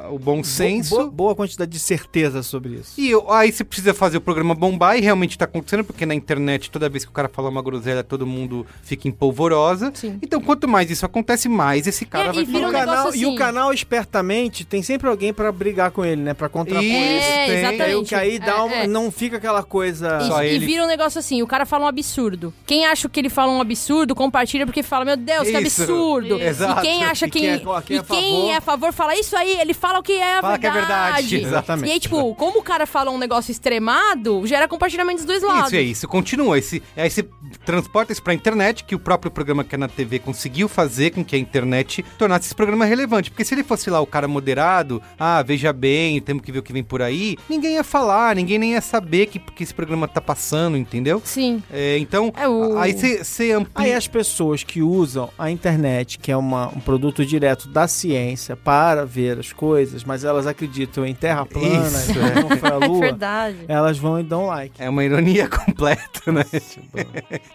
a- o bom senso. Boa, boa quantidade de certeza sobre isso. E eu- aí você precisa fazer o programa bombar e realmente tá acontecendo, porque na internet, toda vez que o cara fala uma groselha, todo mundo fica em polvorosa. Sim. Então, quanto mais isso acontece, mais esse cara É, vai e vira E um canal, e o assim. canal, espertamente, tem sempre alguém pra brigar com ele, né? Pra contrapor Isso, ele. É, tem. exatamente. O que aí dá É, uma- é. não fica aquela coisa... E, Só e ele- vira um negócio assim, o cara fala um absurdo. Quem acha que ele fala um absurdo, compartilha porque fala, meu Deus, que Isso. absurdo. Exato. E quem acha E que... quem é- quem é e a quem favor- é a favor fala isso aí, ele fala o que é a Fala que é verdade. verdade. Exatamente. E aí, tipo, como o cara fala um negócio extremado, gera compartilhamento dos dois lados. Isso, é isso. Continua. Esse, aí você transporta isso pra internet, que o próprio programa que é na TV conseguiu fazer com que a internet tornasse esse programa relevante. Porque se ele fosse lá o cara moderado, ah, veja bem, temos que ver o que vem por aí, ninguém ia falar, ninguém nem ia saber que, que esse programa tá passando, entendeu? Sim. É, então, É o- aí você amplia. Aí as pessoas que usam a internet, que é uma- um produto direto da ciência, para ver as coisas, mas elas acreditam em terra plana, Isso, é. não foi a É lua, verdade. elas vão e dão like. É uma ironia (laughs) completa, né?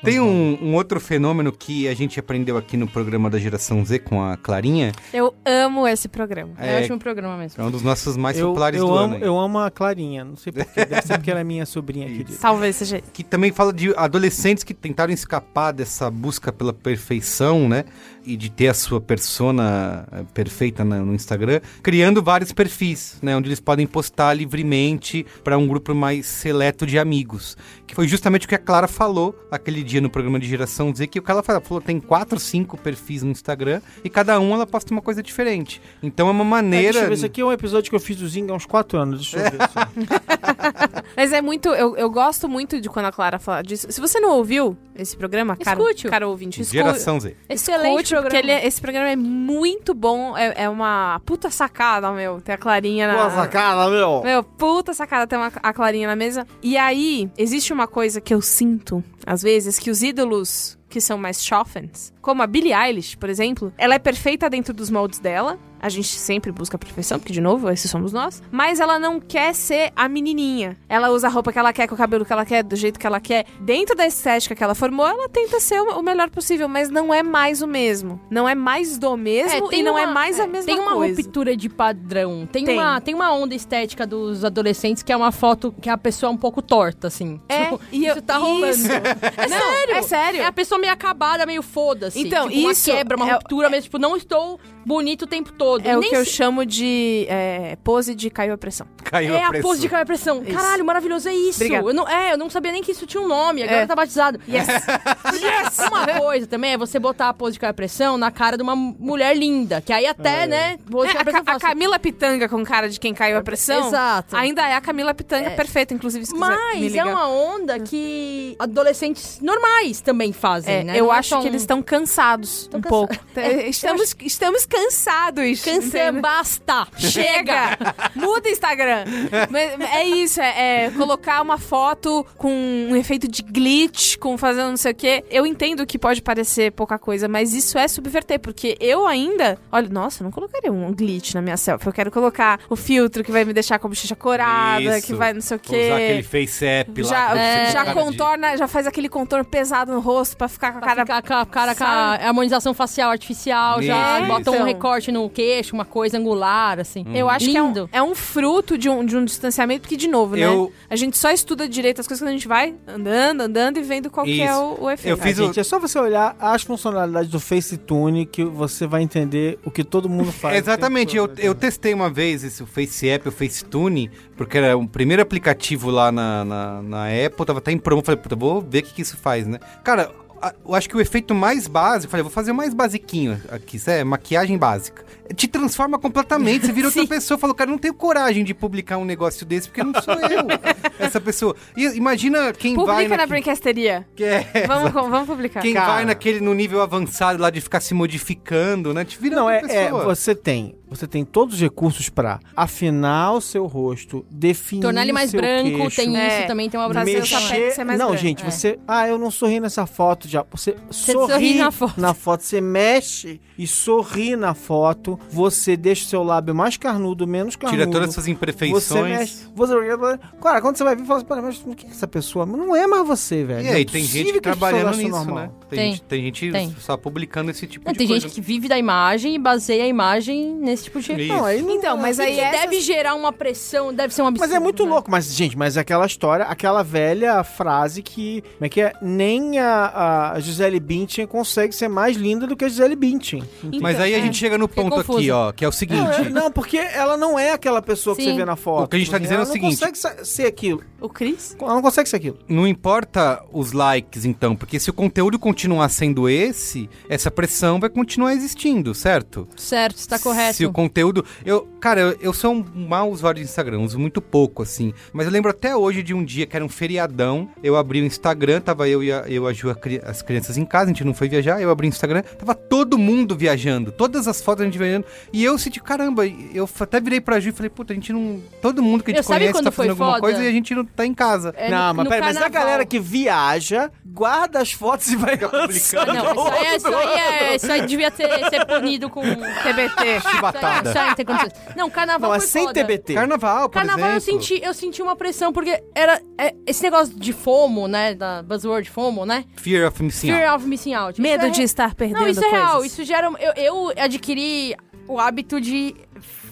Tem um, um outro fenômeno que a gente aprendeu aqui no programa da Geração Z com a Clarinha. Eu amo esse programa. É, É, ótimo programa mesmo. é um dos nossos mais Eu, populares eu do amo, ano. eu amo a Clarinha, não sei porquê, deve ser porque ela é minha sobrinha querida. Talvez seja que também fala de adolescentes que tentaram escapar dessa busca pela perfeição, né? E de ter a sua persona eh, perfeita na- no Instagram, criando vários perfis, né? Onde eles podem postar livremente para um grupo mais seleto de amigos. Que foi justamente o que a Clara falou aquele dia no programa de Geração Z, que o que ela falou, falou, tem quatro, cinco perfis no Instagram e cada um ela posta uma coisa diferente. Então é uma É, maneira... deixa eu ver, esse aqui é um episódio que eu fiz do Zing há uns 4 anos, deixa eu ver só. (laughs) Mas é muito. Eu, eu gosto muito de quando a Clara fala disso. Se você não ouviu esse programa, cara, Escute-o. cara ouvinte, escu- Geração Z. Excelente escute, programa. porque ele é- esse programa é muito bom. É, é uma puta sacada, meu. Tem a Clarinha na. Pô, sacada, meu! Meu, puta sacada ter uma, a Clarinha na mesa. E aí, existe uma coisa que eu sinto, às vezes, que os ídolos que são mais chofens, como a Billie Eilish, por exemplo, ela é perfeita dentro dos moldes dela. A gente sempre busca a perfeição, porque, de novo, esses somos nós. Mas ela não quer ser a menininha. Ela usa a roupa que ela quer, com o cabelo que ela quer, do jeito que ela quer. Dentro da estética que ela formou, ela tenta ser o melhor possível, mas não é mais o mesmo. Não é mais do mesmo e não é uma- mais a é, mesma Tem uma coisa. ruptura de padrão. Tem, Tem. Uma, tem uma onda estética dos adolescentes que é uma foto que a pessoa é um pouco torta, assim. É, Tipo, e eu- isso tá rolando. isso. (laughs) É Não, sério. é sério. É a pessoa meio acabada, meio foda-se. Então, tipo, isso uma quebra, uma é- ruptura mesmo. Tipo, não estou bonito o tempo todo. É E o que eu se- chamo de é, pose de caiu a pressão. Caiu É a pressão. pose de cair a pressão. Isso. Caralho, maravilhoso, é isso. Eu não, é, eu não sabia nem que isso tinha um nome, agora É. tá batizado. Yes. (laughs) Yes! Uma coisa também é você botar a pose de cair a pressão na cara de uma mulher linda, que aí até, né, pose de É, a a, pressão a fácil. Camila Pitanga com cara de quem caiu a pressão. Exato. Ainda é a Camila Pitanga perfeita, inclusive, se Mas é uma onda que adolescentes normais também fazem, É, né? eu Não é acho só que eles estão cansados um cansa- pouco. (laughs) É, estamos, estamos cansados. Cansei, entendeu? basta! Chega! (laughs) Muda Instagram. Mas é isso, é, é colocar uma foto com um efeito de glitch, com fazendo não sei o quê. Eu entendo que pode parecer pouca coisa, mas isso é subverter, porque eu ainda. Olha, nossa, eu não colocaria um glitch na minha selfie. Eu quero colocar o filtro que vai me deixar com a bochecha corada, Isso. que vai não sei o quê. Usar aquele face app lá. Já, é, já cara de- contorna, já faz aquele contorno pesado no rosto pra ficar com a Pra cara. ficar com a cara com a harmonização facial artificial, já Isso. bota um Então. recorte no queixo, uma coisa angular, assim. Eu acho que é um, Lindo. é um fruto de um, de um distanciamento, porque, de novo, né? Eu- A gente só estuda direito as coisas quando a gente vai andando, andando e vendo qual que é o, o efeito. Eu fiz Ah, o- gente, é só você olhar as funcionalidades do FaceTune que você vai entender o que todo mundo faz. (laughs) Exatamente, eu, todo, eu né? testei uma vez esse o Face App, o FaceTune, porque era o primeiro aplicativo lá na, na, na Apple, tava até em promo, falei, puta, vou ver o que, que isso faz, né? Cara, eu acho que o efeito mais básico, falei, vou fazer o mais basiquinho aqui, isso é maquiagem básica. Te transforma completamente, você vira (laughs) outra pessoa, falou, cara, não tenho coragem de publicar um negócio desse, porque não sou eu, (laughs) essa pessoa. E imagina quem vai... Publica na que é- Vamos, vamos publicar. Quem Cara. vai naquele no nível avançado lá de ficar se modificando, né? Te vira Não, é, outra é, pessoa. você tem. Você tem todos os recursos pra afinar o seu rosto, definir Tornar ele mais seu branco, queixo, tem É. isso também, tem uma mexer. ser mais não, branco, gente, é. você. Ah, eu não sorri nessa foto já. Você, sorri, sorri na foto. na foto. Você mexe e sorri na foto. Você deixa o seu lábio mais carnudo, menos carnudo. Tira todas essas Você imperfeições. mexe. Você... Cara, quando você vai vir, fala assim, "Pera, mas o que é essa pessoa? Não é mais você, velho. E Não é aí, tem gente trabalhando nisso, normal. né? Tem, Tem. gente, tem gente Tem. só publicando esse tipo Não, de tem coisa. gente que vive da imagem e baseia a imagem nesse esse tipo de Isso. Não, aí não- Então, mas aí que essas- deve gerar uma pressão, deve ser um absurdo. Mas é muito né? louco. Mas, gente, mas é aquela história, aquela velha frase que. Como é que é? Nem a, a Gisele Bündchen consegue ser mais linda do que a Gisele Bündchen. Mas aí a é, gente chega no ponto aqui, ó, que é o seguinte. Não, é- não, porque ela não é aquela pessoa que Sim. você vê na foto. O que a gente tá dizendo é o ela seguinte- Não consegue ser aquilo. O Cris? Ela não consegue ser aquilo. Não importa os likes, então, porque se o conteúdo continuar sendo esse, essa pressão vai continuar existindo, certo? Certo, está correto. Se o conteúdo. Eu, cara, eu, eu sou um mau usuário de Instagram, uso muito pouco, assim. Mas eu lembro até hoje de um dia que era um feriadão. Eu abri o Instagram, tava eu e a, eu, a Ju, a cri- as crianças em casa, a gente não foi viajar. Eu abri o Instagram, tava todo mundo viajando, todas as fotos a gente viajando. E eu senti, caramba, eu até virei pra Ju e falei, puta, a gente não. Todo mundo que a Eu gente sabe conhece tá fazendo alguma foda? coisa e a gente não tá em casa. É, não, no- mas no pera, mas a galera que viaja, guarda as fotos e vai publicando. Não, isso aí, isso aí, é, isso aí devia ter, ser punido com (laughs) TBT. Chibatada. Isso aí não tem condições. Não, carnaval Não, é foi sem foda. TBT. Carnaval, por Carnaval eu exemplo. senti, eu senti uma pressão, porque era é, esse negócio de FOMO, né? Da buzzword FOMO, né? Fear of Missing Fear Out. of Missing Out. Medo é de re- estar perdendo Não, isso é coisas. real. Isso gera. Eu, eu adquiri o hábito de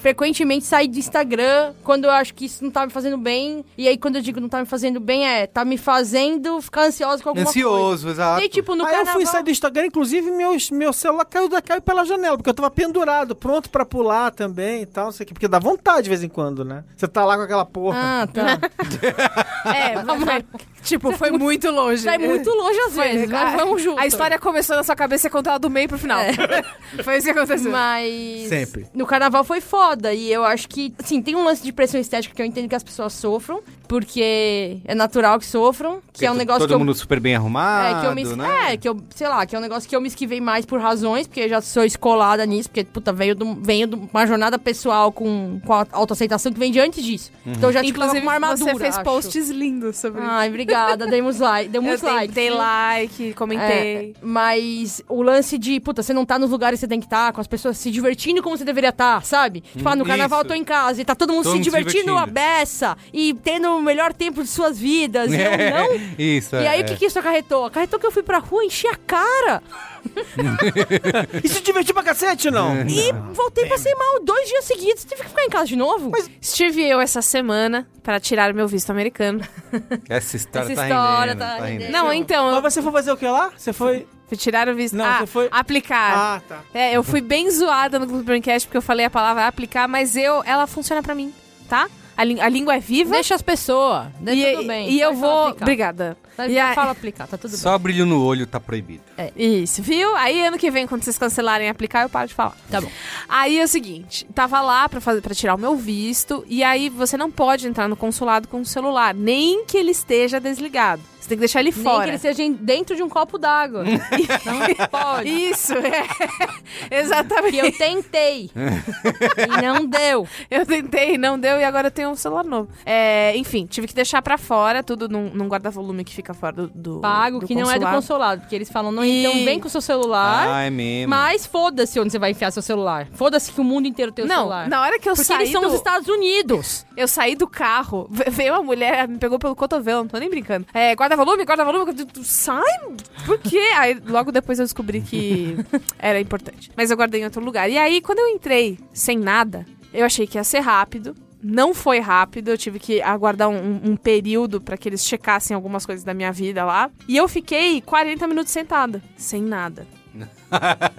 frequentemente sair do Instagram quando eu acho que isso não tá me fazendo bem. E aí, quando eu digo não tá me fazendo bem, é tá me fazendo ficar ansioso com alguma coisa. Ansioso, exato. E aí, tipo, no Aí eu carnaval... fui sair do Instagram, inclusive meu, meu celular caiu, da, caiu pela janela, porque eu tava pendurado, pronto pra pular também e tal, não sei o quê. Porque dá vontade de vez em quando, né? Você tá lá com aquela porra. Ah, tá. (laughs) É, foi, tipo, foi muito longe. Sai muito longe às Foi, vezes, a- mas vamos junto. A história começou na sua cabeça e contou ela do meio pro final. (laughs) foi isso que aconteceu. Mas. Sempre. No carnaval foi foda. E eu acho que, assim, tem um lance de pressão estética que eu entendo que as pessoas sofram, porque é natural que sofram, que é um negócio Todo que eu. mundo super bem arrumado, É, que eu me, né? é, que eu, sei lá, que é um negócio que eu me esquivei mais por razões, porque eu já sou escolada nisso, porque, puta, venho de, um- venho de uma jornada pessoal com, com a autoaceitação que vem de antes disso. Então eu já, tipo, Inclusive, uma armadura, você fez acho. posts lindos sobre isso. Ai, obrigada, demos like, (laughs) Eu demos dei, like. dei like, comentei. É, mas o lance de, puta, você não tá nos lugares que você tem que estar, com as pessoas se divertindo como você deveria estar, sabe? Tipo, ah, no Hum, carnaval isso. eu tô em casa e tá todo mundo Todo se mundo se divertindo a divertindo. beça e tendo o melhor tempo de suas vidas. E (laughs) eu não. Isso, E é, aí, o é. que, que isso acarretou? Acarretou que eu fui pra rua, enchi a cara E se divertir pra cacete, não? e voltei, passei mal dois dias seguidos. Tive que ficar em casa de novo. Estive eu essa semana para tirar meu visto americano. Essa história Essa tá história rendendo, tá tá rendendo. Não, então, eu Mas você foi fazer o que lá? Você foi. fui tirar o visto. Não, ah, você foi- aplicar. Ah, tá. É, eu fui bem zoada no Clube Braincast porque eu falei a palavra aplicar, mas eu, ela funciona pra mim, tá? A, a língua é viva. Deixa as pessoas. e, tudo bem. e eu vou. aplicar. Obrigada. E a- Fala aplicar, tá tudo bem. Só brilho no olho tá proibido. Isso, viu? Aí ano que vem, quando vocês cancelarem aplicar, eu paro de falar. Tá bom. Aí é o seguinte, tava lá pra, fazer, pra tirar o meu visto, e aí você não pode entrar no consulado com o celular, nem que ele esteja desligado. Você tem que deixar ele Nem fora. que ele seja dentro de um copo d'água. (laughs) não pode. Isso, é. (laughs) Exatamente. Que eu tentei. e não deu. Eu tentei, não deu, e agora eu tenho um celular novo. É, enfim, tive que deixar pra fora, tudo num, num guarda-volume que fica fora do, do Pago, do que não é do consulado. consulado. Porque eles falam, não, E- então vem com o seu celular. Ah, é mesmo. Mas foda-se onde você vai enfiar seu celular. Foda-se que o mundo inteiro tem o Não, celular. na hora que eu Porque saí eles são do... os Estados Unidos. Eu saí do carro, ve- (laughs) veio uma mulher, me pegou pelo cotovelo, não tô nem brincando. É, guarda-volume, guarda-volume, guarda- sai, por quê? Aí logo depois eu descobri que era importante. Mas eu guardei em outro lugar. E aí, quando eu entrei sem nada, eu achei que ia ser rápido. Não foi rápido, eu tive que aguardar um, um- período pra que eles checassem algumas coisas da minha vida lá. E eu fiquei 40 minutos sentada, sem nada.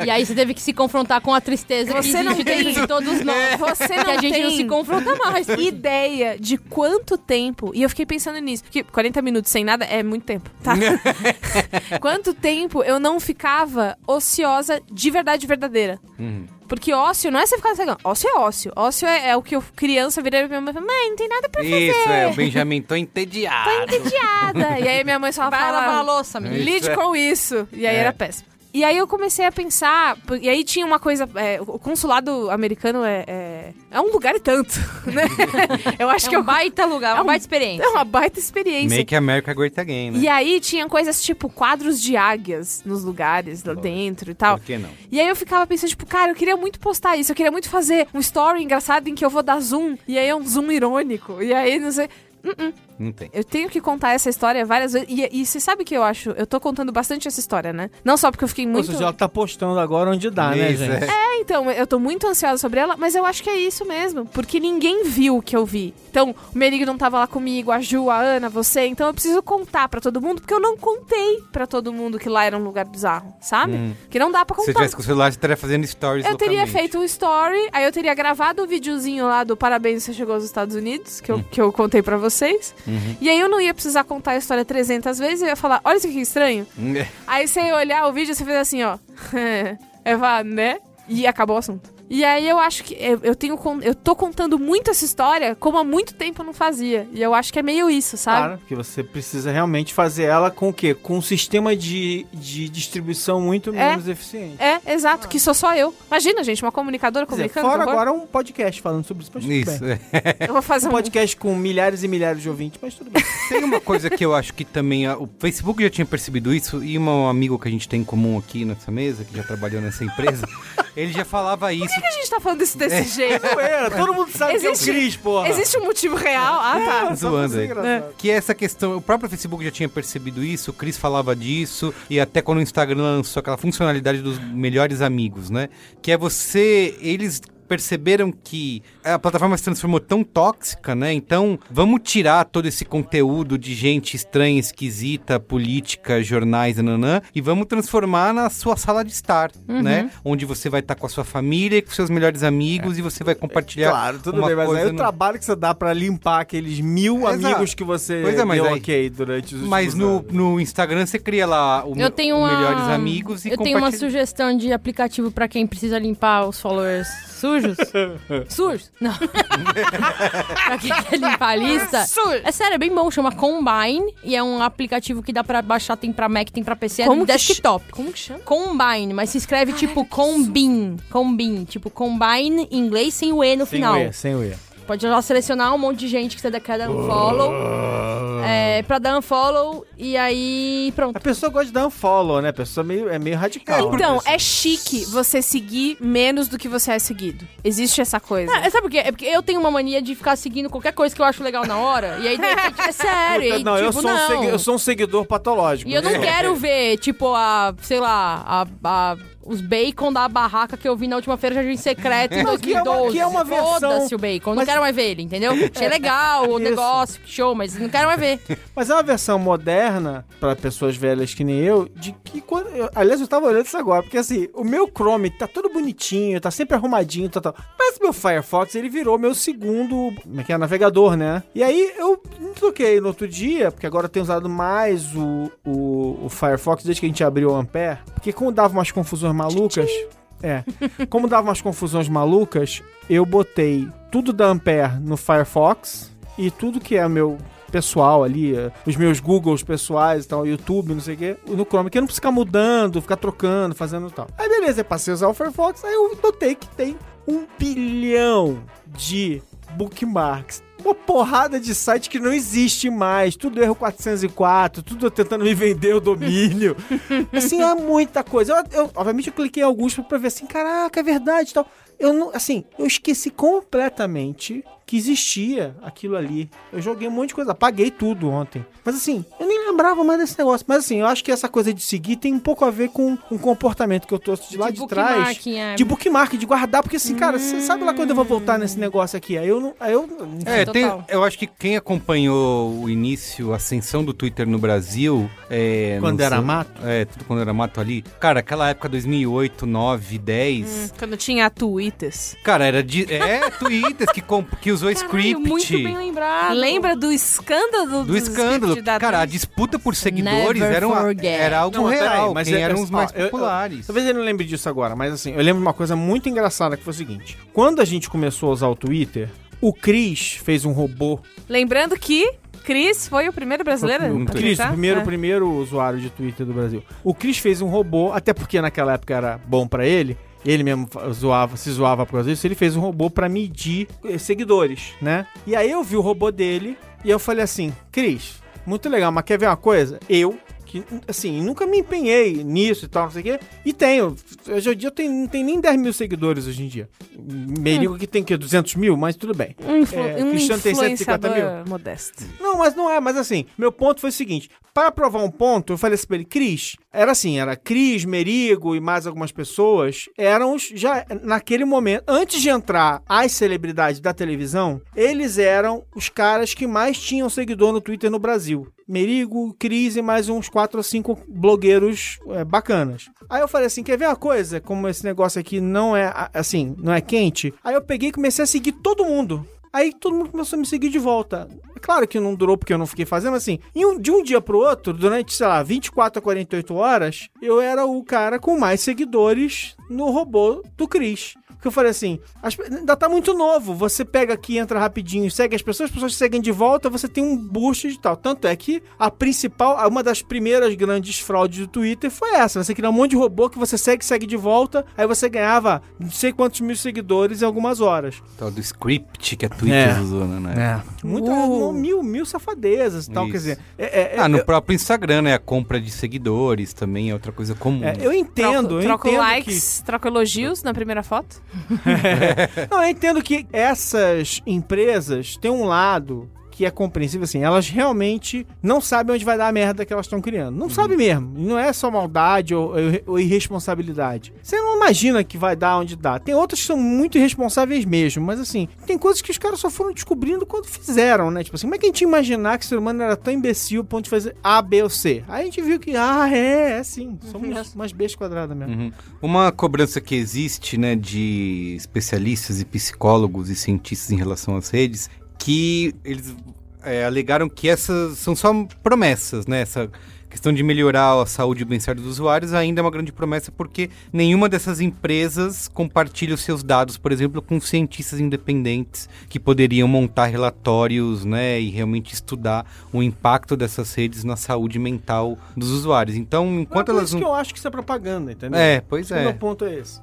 E aí você teve que se confrontar com a tristeza que Você não existe tem- dentro de todos nós. Você que não a gente não tem se confronta mais. ideia de quanto tempo. E eu fiquei pensando nisso. Porque 40 minutos sem nada é muito tempo, tá? (laughs) quanto tempo eu não ficava ociosa de verdade verdadeira. Uhum. Porque ócio não é você ficar assim, não. Ócio é ócio. Ócio é, é o que eu, criança, virei pra minha mãe e falei, mãe, não tem nada pra Isso, é, o Benjamin tô entediado. piada. e aí minha mãe só Vai lavar a fala, louça, menino. Isso lide é. com isso. E aí É. era péssimo. E aí eu comecei a pensar, e aí tinha uma coisa, é, o consulado americano é, é, é um lugar e tanto, (laughs) né? Eu acho É que um eu baita lugar, É uma um- baita experiência. É uma baita experiência. Make America Great Again, né? E aí tinha coisas tipo quadros de águias nos lugares lá dentro e tal. Por que não? E aí eu ficava pensando, tipo, cara, eu queria muito postar isso, eu queria muito fazer um story engraçado em que eu vou dar zoom, e aí é um zoom irônico, e aí não sei. Não tem. Eu tenho que contar essa história várias vezes. E, e você sabe que eu acho? Eu tô contando bastante essa história, né? Não só porque eu fiquei Ou muito. seja, ela tá postando agora onde dá, né, Isso, gente? é. É, então, eu tô muito ansiosa sobre ela, mas eu acho que é isso mesmo. Porque ninguém viu o que eu vi. Então, o Merig não tava lá comigo, a Ju, a Ana, você. Então eu preciso contar pra todo mundo, porque eu não contei pra todo mundo que lá era um lugar bizarro, sabe? Que não dá pra Se você contar. tivesse com o celular, você estaria fazendo stories Eu teria feito um story, aí eu teria gravado o videozinho lá do Parabéns, você chegou aos Estados Unidos, que eu, que eu contei pra vocês. E aí eu não ia precisar contar a história 300 vezes, eu ia falar, olha isso aqui que estranho. É. Aí você ia olhar o vídeo e você fez assim, ó. (laughs) é né? E acabou o assunto. E aí eu acho que eu, eu tenho eu tô contando muito essa história como há muito tempo eu não fazia. E eu acho que é meio isso, sabe? Claro, porque você precisa realmente fazer ela com o quê? Com um sistema de, de distribuição muito É. menos eficiente. É, exato, que sou só eu. Imagina, gente, uma comunicadora Quer dizer, comunicando. fora que agora um podcast falando sobre isso, mas tudo Isso. bem. é. Eu vou fazer Um um podcast com milhares e milhares de ouvintes, mas tudo bem. (laughs) Tem uma coisa que eu acho que também. a- o Facebook já tinha percebido isso, e um amigo que a gente tem em comum aqui nessa mesa, que já trabalhou nessa empresa, (laughs) ele já falava isso. Por que a gente tá falando isso desse jeito? Zoeira, todo mundo sabe Existe- que é o Cris, porra. Existe um motivo real? Ah, tá. Só pra zoando aí. engraçado. Que essa questão, o próprio Facebook já tinha percebido isso, o Chris falava disso, e até quando o Instagram lançou aquela funcionalidade dos melhores amigos, né? Que é você, eles perceberam que a plataforma se transformou tão tóxica, né? Então, vamos tirar todo esse conteúdo de gente estranha, esquisita, política, jornais, nananã, e vamos transformar na sua sala de estar, Uhum. né? Onde você vai estar com a sua família, e com seus melhores amigos, e você vai compartilhar Claro, tudo uma bem, mas aí coisa o no- trabalho que você dá pra limpar aqueles mil Exato. amigos que você Pois é, mas deu aí- ok durante os Mas no, no Instagram você cria lá o, Eu tenho o uma... melhores amigos e Eu tenho uma sugestão de aplicativo pra quem precisa limpar os followers sujos. (laughs) sujos? Não. (laughs) pra quem quer limpar a lista. Sujo. É sério, é bem bom. Chama Combine. E é um aplicativo que dá pra baixar. Tem pra Mac, tem pra PC. É Como que desktop. Como que chama? Combine, mas se escreve tipo Combine. Combine. Tipo Combine em inglês sem o E no Sem final. o E, sem o E. Pode já selecionar um monte de gente que você quer dar unfollow. É, pra dar unfollow. E aí, pronto. A pessoa gosta de dar um follow, né? A pessoa é meio, é meio radical. Então, né? é chique você seguir menos do que você é seguido. Existe essa coisa. É, sabe por quê? É porque eu tenho uma mania de ficar seguindo qualquer coisa que eu acho legal na hora. E aí, de repente, é sério. e aí, não, eu, tipo, sou Um não. segui- eu sou um seguidor patológico. E eu não né? quero ver, tipo, a, sei lá, a, a- os bacon da barraca que eu vi na última feira de jardim secreto em Não, que é uma- 2012. que é uma versão- Foda-se o bacon. Não Mas- quero mais ver ele, entendeu? Achei legal o negócio, que show, mas não quero mais ver. Mas é uma versão moderna, pra pessoas velhas que nem eu, de que quando. aliás, eu tava olhando isso agora, porque assim, o meu Chrome tá todo bonitinho, tá sempre arrumadinho, tal, tal. Mas meu Firefox, ele virou meu segundo. Como é que é? Navegador, né? E aí eu troquei no outro dia, porque agora eu tenho usado mais o, o, o Firefox desde que a gente abriu o Ampere, porque como dava umas confusões malucas. É. Como dava umas confusões malucas, eu botei tudo da Ampere no Firefox e tudo que é meu pessoal ali, eh, os meus Googles pessoais e tal, YouTube, não sei o quê, no Chrome, que eu não preciso ficar mudando, ficar trocando, fazendo tal. Aí beleza, eu passei a usar o Firefox, aí eu notei que tem um bilhão de bookmarks. Uma porrada de site que não existe mais, tudo erro 404, tudo tentando me vender o domínio. (laughs) assim, é muita coisa. Eu, eu- obviamente eu cliquei em alguns pra ver assim, caraca, é verdade e tal. Eu não, assim, eu esqueci completamente que existia aquilo ali. Eu joguei um monte de coisa, apaguei tudo ontem. Mas assim, eu lembrava mais desse negócio. Mas assim, eu acho que essa coisa de seguir tem um pouco a ver com um comportamento que eu trouxe de lá de, trás. é. De bookmark, de guardar, porque assim, cara, você sabe lá quando eu vou voltar nesse negócio aqui? Aí eu não. Aí eu. É, tem, eu acho que quem acompanhou o início, a ascensão do Twitter no Brasil. É, Quando era sei- mato? É, tudo quando era mato ali. Cara, aquela época 2008, 9, 10. Quando tinha Twitters. Cara, era de. É, Twitter que, que usou script. muito bem lembrado. Lembra do escândalo Do escândalo. script da Cara, a atriz? Disputa por seguidores Never era, uma- era algo Não, real. mas quem é- eram é- os mais ó, eu- eu- populares. Talvez ele não lembre disso agora, mas assim, eu lembro de uma coisa muito engraçada que foi o seguinte: quando a gente começou a usar o Twitter, o Cris fez um robô. Lembrando que Cris foi o primeiro brasileiro a Cris, o primeiro, É. primeiro usuário de Twitter do Brasil. O Cris fez um robô, até porque naquela época era bom pra ele. Ele mesmo zoava, se zoava por causa disso. Ele fez um robô pra medir eh, seguidores, né? E aí eu vi o robô dele e eu falei assim: Cris, muito legal, mas quer ver uma coisa? Eu que, assim, nunca me empenhei nisso e tal, não sei o quê. E tenho. Hoje em dia eu tenho, não tem nem 10 mil seguidores hoje em dia. Merigo que tem que 200 mil, mas tudo bem. Um, influ É, um Cristiano tem 150 mil. modesto. Não, mas não é, mas assim, meu ponto foi o seguinte: para provar um ponto, eu falei assim pra ele, Cris, era assim, era Cris, Merigo e mais algumas pessoas, eram os, já naquele momento, antes de entrar as celebridades da televisão, eles eram os caras que mais tinham seguidor no Twitter no Brasil. Merigo, Cris e mais uns quatro ou cinco blogueiros é, bacanas. Aí eu falei assim, quer ver uma coisa? Como esse negócio aqui não é, assim, não é quente. Aí eu peguei e comecei a seguir todo mundo. Aí todo mundo começou a me seguir de volta. Claro que não durou porque eu não fiquei fazendo, mas assim, um- de um dia pro outro, durante, sei lá, 24 a 48 horas, eu era o cara com mais seguidores no robô do Cris. Porque eu falei assim, as- ainda tá muito novo. Você pega aqui, entra rapidinho, segue as pessoas, as pessoas te seguem de volta, você tem um boost de tal. Tanto é que a principal, uma das primeiras grandes fraudes do Twitter foi essa. Você cria um monte de robô que você segue, segue de volta, aí você ganhava não sei quantos mil seguidores em algumas horas. Tal do script que a Twitter É. usou, né? Muita, Uh. mil, mil safadezas e tal, Isso. quer dizer... é- é- Ah, no eu, próprio Instagram, né? A compra de seguidores também é outra coisa comum. é, eu entendo, troco, eu troco entendo likes, troco elogios na primeira foto. (laughs) Não, eu entendo que essas empresas têm um lado que é compreensível, assim, elas realmente não sabem onde vai dar a merda que elas estão criando. Não sabe mesmo. Não é só maldade ou, ou irresponsabilidade. Você não imagina que vai dar onde dá. Tem outras que são muito irresponsáveis mesmo, mas assim, tem coisas que os caras só foram descobrindo quando fizeram, né? Tipo assim, como é que a gente ia imaginar que o ser humano era tão imbecil a ponto de fazer A, B ou C? Aí a gente viu que, ah, é, é sim. Somos umas bestas quadradas mesmo. Uhum. Uma cobrança que existe, né, de especialistas e psicólogos e cientistas em relação às redes, que eles é, alegaram que essas são só promessas, né? Essa questão de melhorar a saúde e o bem-estar dos usuários ainda é uma grande promessa porque nenhuma dessas empresas compartilha os seus dados, por exemplo, com cientistas independentes que poderiam montar relatórios, né, e realmente estudar o impacto dessas redes na saúde mental dos usuários. Então, Enquanto é por elas isso não que eu acho que isso é propaganda, entendeu? é, pois O é. meu ponto é esse.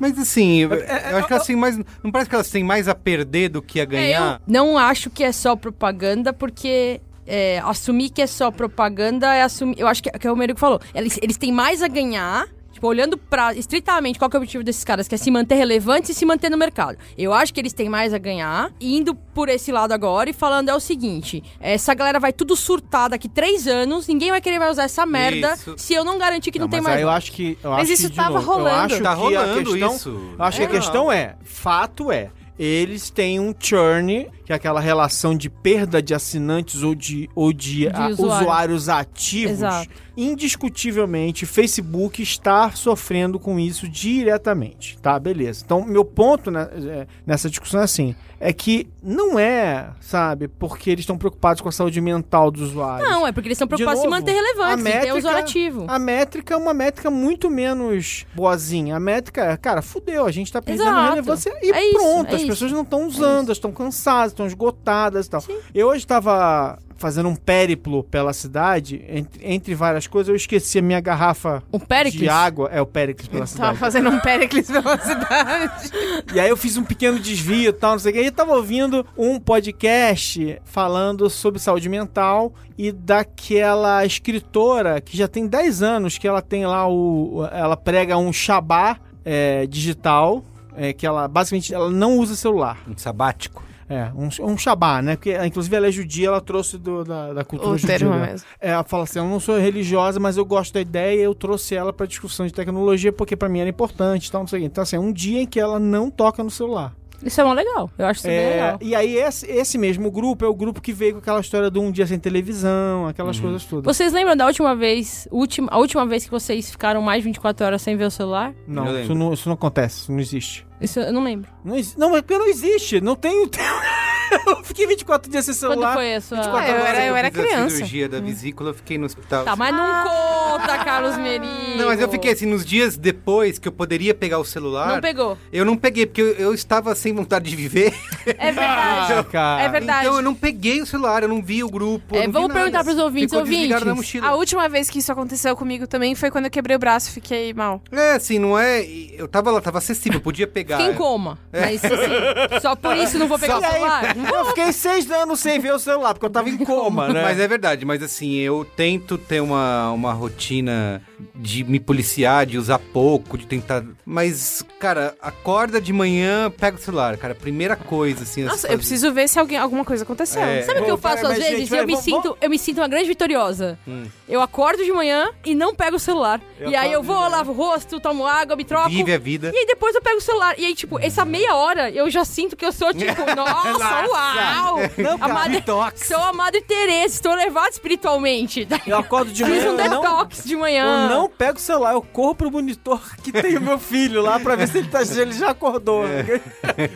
Mas assim, eu, É, é, eu acho que elas têm mais. Não parece que elas têm mais a perder do que a ganhar? Não acho que é só propaganda, porque é, assumir que é só propaganda é assumir. Eu acho que, que é o Merigo falou. Eles, eles têm mais a ganhar. Tipo, olhando pra estritamente qual que é o objetivo desses caras, que é se manter relevantes e se manter no mercado. Eu acho que eles têm mais a ganhar, indo por esse lado agora e falando é o seguinte: essa galera vai tudo surtar daqui três anos, ninguém vai querer mais usar essa merda Isso. se eu não garantir que não, Não, tem mas mais. aí eu acho que. Eu Mas acho isso que, tava novo, rolando. Eu acho Tá que a rolando questão, isso. Eu acho que a É. questão é: fato é. Eles têm um churn, que é aquela relação de perda de assinantes ou de, ou de, a- usuário. usuários ativos. Exato. Indiscutivelmente, Facebook está sofrendo com isso diretamente. Tá, beleza. Então, meu ponto né, é, nessa discussão é assim: é que não é, sabe, porque eles estão preocupados com a saúde mental dos usuários. Não, é porque eles estão De preocupados em se novo, manter relevantes, a em ter métrica- usuário ativo. A métrica é uma métrica muito menos boazinha. A métrica é, cara, fudeu, a gente tá perdendo Exato. relevância e É isso, pronto. é as isso. pessoas não estão usando, elas estão cansadas, estão esgotadas e tal. Eu hoje tava fazendo um périplo pela cidade, entre, entre várias coisas, eu esqueci a minha garrafa Um Péricles? de água. É, o Péricles pela Tava cidade. fazendo um Pericles pela cidade. E aí eu fiz um pequeno desvio e tal, não sei o que. E eu tava ouvindo um podcast falando sobre saúde mental e daquela escritora que já tem 10 anos que ela tem lá o. Ela prega um Shabá é, digital. É, que ela basicamente ela não usa celular. Um sabático. É, um, um Shabá, né? Porque inclusive ela é judia, ela trouxe do- da, da cultura O judia. termo dela. mesmo. É, ela fala assim: eu não sou religiosa, mas eu gosto da ideia. Eu trouxe ela pra discussão de tecnologia porque pra mim era importante, e tal, não sei o quê. Então assim, é um dia em que ela não toca no celular. Isso é mó legal. Eu acho isso bem É, legal. e aí esse, esse mesmo grupo é o grupo que veio com aquela história de um dia sem televisão, aquelas coisas todas. Vocês lembram da última vez, última, a última vez que vocês ficaram mais de 24 horas sem ver o celular? Não, isso não, isso não acontece, isso não existe. Isso eu não lembro. Não, não, é porque não existe, não tem... (laughs) (laughs) eu fiquei 24 dias sem celular. Quando foi a sua... 24 Ah, eu era- eu era criança. cirurgia da vesícula, eu fiquei no hospital. Tá, mas não conta, Carlos Merigo. Não, mas eu fiquei assim, nos dias depois que eu poderia pegar o celular. Não pegou. Eu não peguei, porque eu, eu estava sem vontade de viver. É verdade. (laughs) Ah, cara. É verdade. Então eu não peguei o celular, eu não vi o grupo. É, vamos perguntar pros ouvintes, Ficou desligado na ouvintes. mochila. A última vez que isso aconteceu comigo também foi quando eu quebrei o braço e fiquei mal. É, assim, não é. Eu tava lá, tava acessível, eu podia pegar. Fiquei em coma. Mas assim, só por isso não vou pegar o E aí, celular. Eu fiquei seis anos sem ver o celular, porque eu tava em coma, (laughs) né? Mas é verdade, mas assim, eu tento ter uma, uma rotina de me policiar, de usar pouco, de tentar. Mas, cara, acorda de manhã, pega o celular, cara. Primeira coisa, assim. Nossa, fazer. eu preciso ver se alguém, alguma coisa aconteceu. É. Sabe o que eu faço às vezes? gente, vai, eu, me vamos- sinto, eu me sinto uma grande vitoriosa. Hum. Eu acordo de manhã e não pego o celular. Eu e aí eu vou, manhã. lavo o rosto, tomo água, me troco. Vive a vida. E aí depois eu pego o celular. E aí, tipo, essa meia hora eu já sinto que eu sou, (laughs) tipo, nossa, uau! Não, a cara, Madre, detox. sou a Madre Teresa, estou elevada espiritualmente. Eu acordo de Fiz manhã, um eu não, detox de manhã. Não pego o celular, eu corro pro monitor que tem o meu filho lá pra ver se ele, tá, se ele já acordou.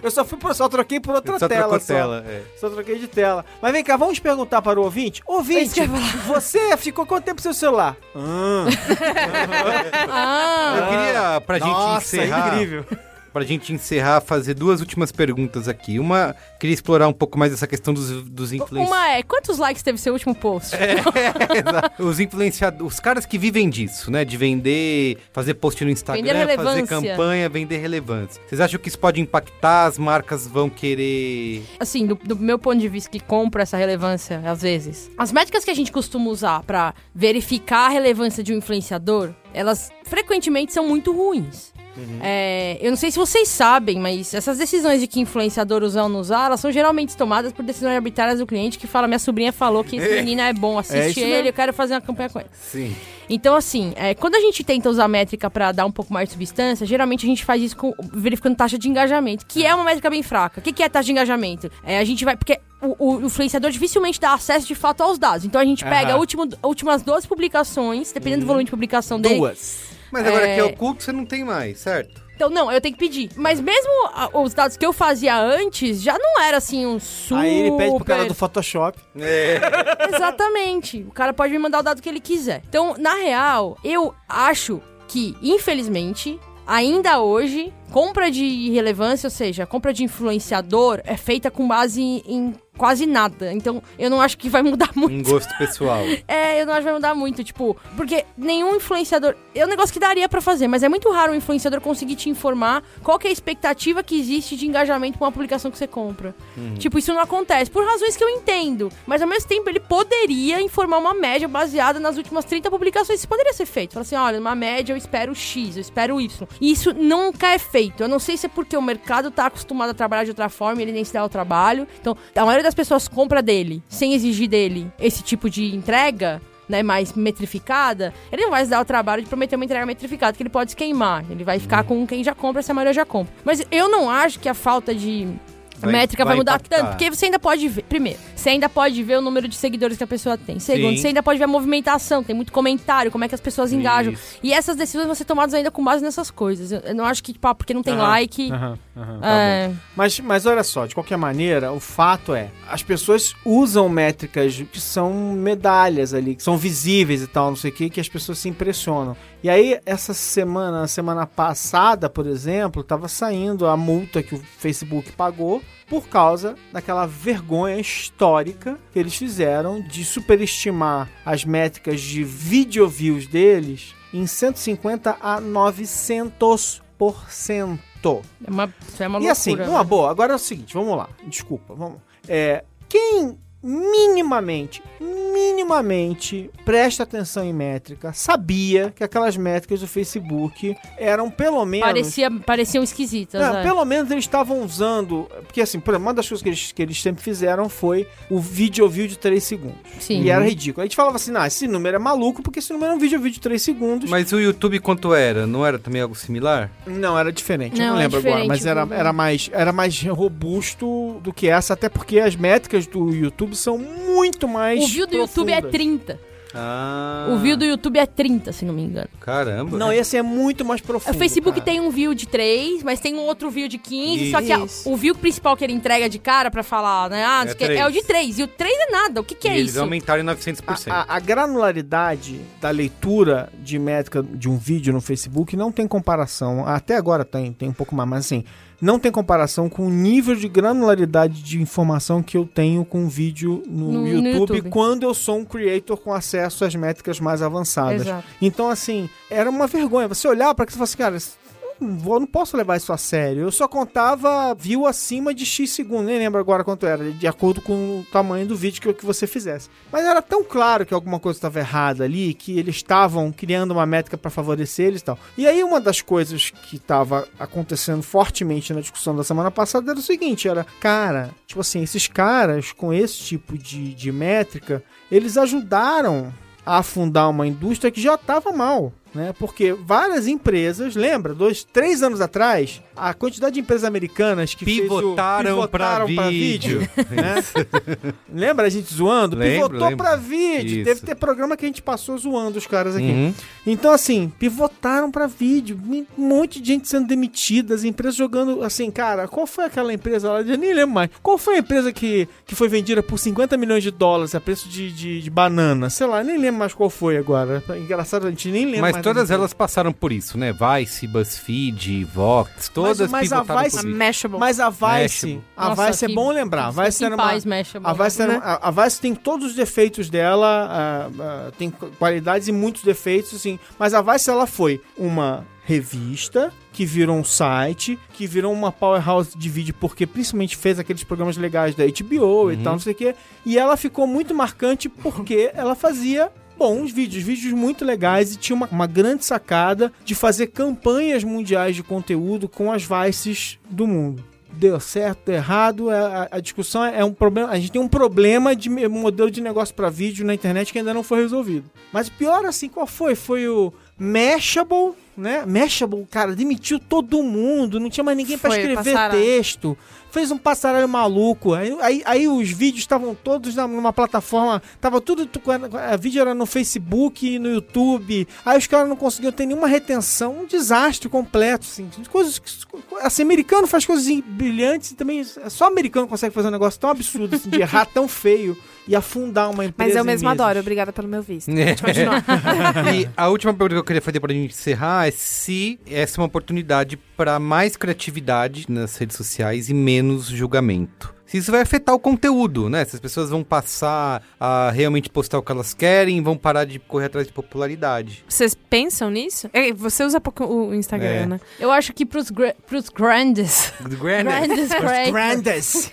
Eu só fui pro, só troquei por outra Só tela. só. tela. é. Só troquei de tela. Mas vem cá, vamos perguntar para o ouvinte. Ouvinte, ia você ficou quanto tempo sem o celular? Ah, (laughs) Ah, Eu queria, pra gente nossa, encerrar. incrível. Pra gente encerrar, fazer duas últimas perguntas aqui. Uma, queria explorar um pouco mais essa questão dos, dos influenciadores. uma é, quantos likes teve seu último post? (laughs) os influenciadores, os caras que vivem disso, né? De vender, fazer post no Instagram, fazer campanha, vender relevância. Vocês acham que isso pode impactar? As marcas vão querer. assim, do, do meu ponto de vista que compro essa relevância, às vezes. As métricas que a gente costuma usar pra verificar a relevância de um influenciador, elas frequentemente são muito ruins. É, eu não sei se vocês sabem, mas essas decisões de que influenciador usar ou não usar, elas são geralmente tomadas por decisões arbitrárias do cliente que fala: minha sobrinha falou que esse menino é bom, assiste isso ele, mesmo. eu quero fazer uma campanha com ele. Sim. Então, assim, é, quando a gente tenta usar métrica pra dar um pouco mais de substância, geralmente a gente faz isso com- verificando taxa de engajamento, que é uma métrica bem fraca. O que, que é taxa de engajamento? É, a gente vai. Porque o, o influenciador dificilmente dá acesso de fato aos dados. Então a gente pega última- últimas duas publicações, dependendo do volume de publicação dele. Duas. Mas agora É. que é oculto, você não tem mais, certo? Então, não, eu tenho que pedir. Mas mesmo a- os dados que eu fazia antes, já não era assim um super. Aí ele pede pro cara do Photoshop. É. (laughs) Exatamente. O cara pode me mandar o dado que ele quiser. Então, na real, eu acho que, infelizmente, ainda hoje, compra de relevância, ou seja, compra de influenciador, é feita com base em quase nada. Então, eu não acho que vai mudar muito. Um gosto pessoal. (laughs) É, eu não acho que vai mudar muito, tipo, porque nenhum influenciador. É um negócio que daria pra fazer, mas é muito raro um influenciador conseguir te informar qual é a expectativa que existe de engajamento com uma publicação que você compra. Tipo, isso não acontece, por razões que eu entendo. Mas ao mesmo tempo, ele poderia informar uma média baseada nas últimas 30 publicações. Isso poderia ser feito. Falar assim: olha, numa média eu espero X, eu espero Y. E isso nunca é feito. Eu não sei se é porque o mercado tá acostumado a trabalhar de outra forma e ele nem se dá o trabalho. Então, a maioria das pessoas compra dele sem exigir dele esse tipo de entrega. Né, mais metrificada, ele não vai se dar o trabalho de prometer uma entrega metrificada, que ele pode se queimar. Ele vai ficar com quem já compra, se a maioria já compra. Mas eu não acho que a falta de Vai- métrica vai, vai mudar impactar. tanto, porque você ainda pode ver, primeiro, você ainda pode ver o número de seguidores que a pessoa tem. Segundo, Sim. você ainda pode ver a movimentação, tem muito comentário, como é que as pessoas engajam. Isso. E essas decisões vão ser tomadas ainda com base nessas coisas. Eu, eu não acho que, tipo, ah, porque não tem Aham, like. Aham, aham. é, Mas, mas olha só, de qualquer maneira, o fato é, as pessoas usam métricas que são medalhas ali, que são visíveis e tal, não sei o que, que as pessoas se impressionam. E aí, essa semana, semana passada, por exemplo, tava saindo a multa que o Facebook pagou por causa daquela vergonha histórica que eles fizeram de superestimar as métricas de video views deles em 150 a 900%. é uma, é uma E assim, loucura. uma né? boa, agora é o seguinte, vamos lá. Desculpa, vamos. É, quem minimamente, minimamente presta atenção em métrica, sabia que aquelas métricas do Facebook eram pelo menos Parecia, pareciam esquisitas. não, é. pelo menos eles estavam usando. Porque, assim, por exemplo, uma das coisas que eles, que eles sempre fizeram foi o vídeo view de 3 segundos. Sim. E era ridículo. A gente falava assim: não, esse número é maluco, porque esse número é um vídeo view de 3 segundos. Mas o YouTube quanto era? Não era também algo similar? Não, era diferente. eu Não, não é lembro agora, mas era, era, mais, era mais robusto do que essa, até porque as métricas do YouTube são muito mais. O view do YouTube é profundas. 30. Ah. O view do YouTube é 30, se não me engano. Caramba. Não, esse é muito mais profundo. O Facebook cara. tem um view de 3, mas tem um outro view de 15, Isso. só que a- o view principal que ele entrega de cara pra falar, né? Ah, não É sei o que, três. é o de 3. E o 3 é nada. O que, que é eles isso? aumentaram em 900%. A, a- a granularidade da leitura de métrica de um vídeo no Facebook não tem comparação. Até agora tem, tem um pouco mais, mas assim, não tem comparação com o nível de granularidade de informação que eu tenho com vídeo no, No- no YouTube, YouTube. quando eu sou um creator com acesso às métricas mais avançadas. Exato. Então, assim, era uma vergonha. Você olhar para que você fala assim, cara, vou- não posso levar isso a sério. Eu só contava view acima de X segundos, nem lembro agora quanto era, de acordo com o tamanho do vídeo que, que você fizesse. Mas era tão claro que alguma coisa estava errada ali, que eles estavam criando uma métrica para favorecer eles e tal. E aí uma das coisas que estava acontecendo fortemente na discussão da semana passada era o seguinte, era, cara, tipo assim, esses caras com esse tipo de, de métrica, eles ajudaram a afundar uma indústria que já estava mal. Né? Porque várias empresas, lembra, dois, três anos atrás, a quantidade de empresas americanas que o- Pivotaram pra vídeo. né? (laughs) lembra a gente zoando? Lembro, Pivotou pra vídeo. Isso. Deve ter programa que a gente passou zoando os caras aqui. Uhum. Então, assim, pivotaram pra vídeo. Um monte de gente sendo demitida, as empresas jogando. Assim, cara, qual foi aquela empresa lá? Eu nem lembro mais. Qual foi a empresa que, que foi vendida por 50 milhões de dólares a preço de, de, de banana? Sei lá, nem lembro mais qual foi agora. Engraçado, a gente nem lembra Mas mais todas elas passaram por isso, né? Vice, BuzzFeed, Vox, todas mas a pivotaram Vice- por A isso. Mashable. Mas a Vice, Mashable. a Nossa, Vice é que- bom lembrar. A Vice era uma, paz, Mashable. A Vice, era- né? a, a Vice tem todos os defeitos dela, ah, ah, tem qualidades e muitos defeitos, assim. Mas a Vice ela foi uma revista que virou um site, que virou uma powerhouse de vídeo porque principalmente fez aqueles programas legais da HBO e tal, não sei o quê. E ela ficou muito marcante porque ela fazia bons vídeos, vídeos muito legais e tinha uma, uma grande sacada de fazer campanhas mundiais de conteúdo com as Vices do mundo deu certo, deu errado. é- A, a discussão é um problema. A gente tem um problema de modelo de negócio para vídeo na internet que ainda não foi resolvido. Mas pior, assim, qual foi? Foi o Mashable, né? Mashable, cara, demitiu todo mundo. Não tinha mais ninguém para escrever passaralho. texto. Fez um passaralho maluco. Aí, aí, aí os vídeos estavam todos numa plataforma. Tava tudo. tu- A vídeo era no Facebook e no YouTube. Aí os caras não conseguiam ter nenhuma retenção. Um desastre completo, assim. Coisas. Assim, americano faz coisas brilhantes e também. Só americano consegue fazer um negócio tão absurdo, assim, de errar tão feio e afundar uma empresa. Mas eu mesmo adoro. Obrigada pelo meu visto. É. (laughs) Pode continuar. e a última pergunta que eu queria fazer pra gente encerrar é se essa é uma oportunidade para mais criatividade nas redes sociais e menos julgamento. Se isso vai afetar o conteúdo, né? Se as pessoas vão passar a realmente postar o que elas querem, vão parar de correr atrás de popularidade. Vocês pensam nisso? É, você usa pouco o Instagram, É. né? Eu acho que pros, gra pros grandes. The grandest, Grandes creators. Grandes.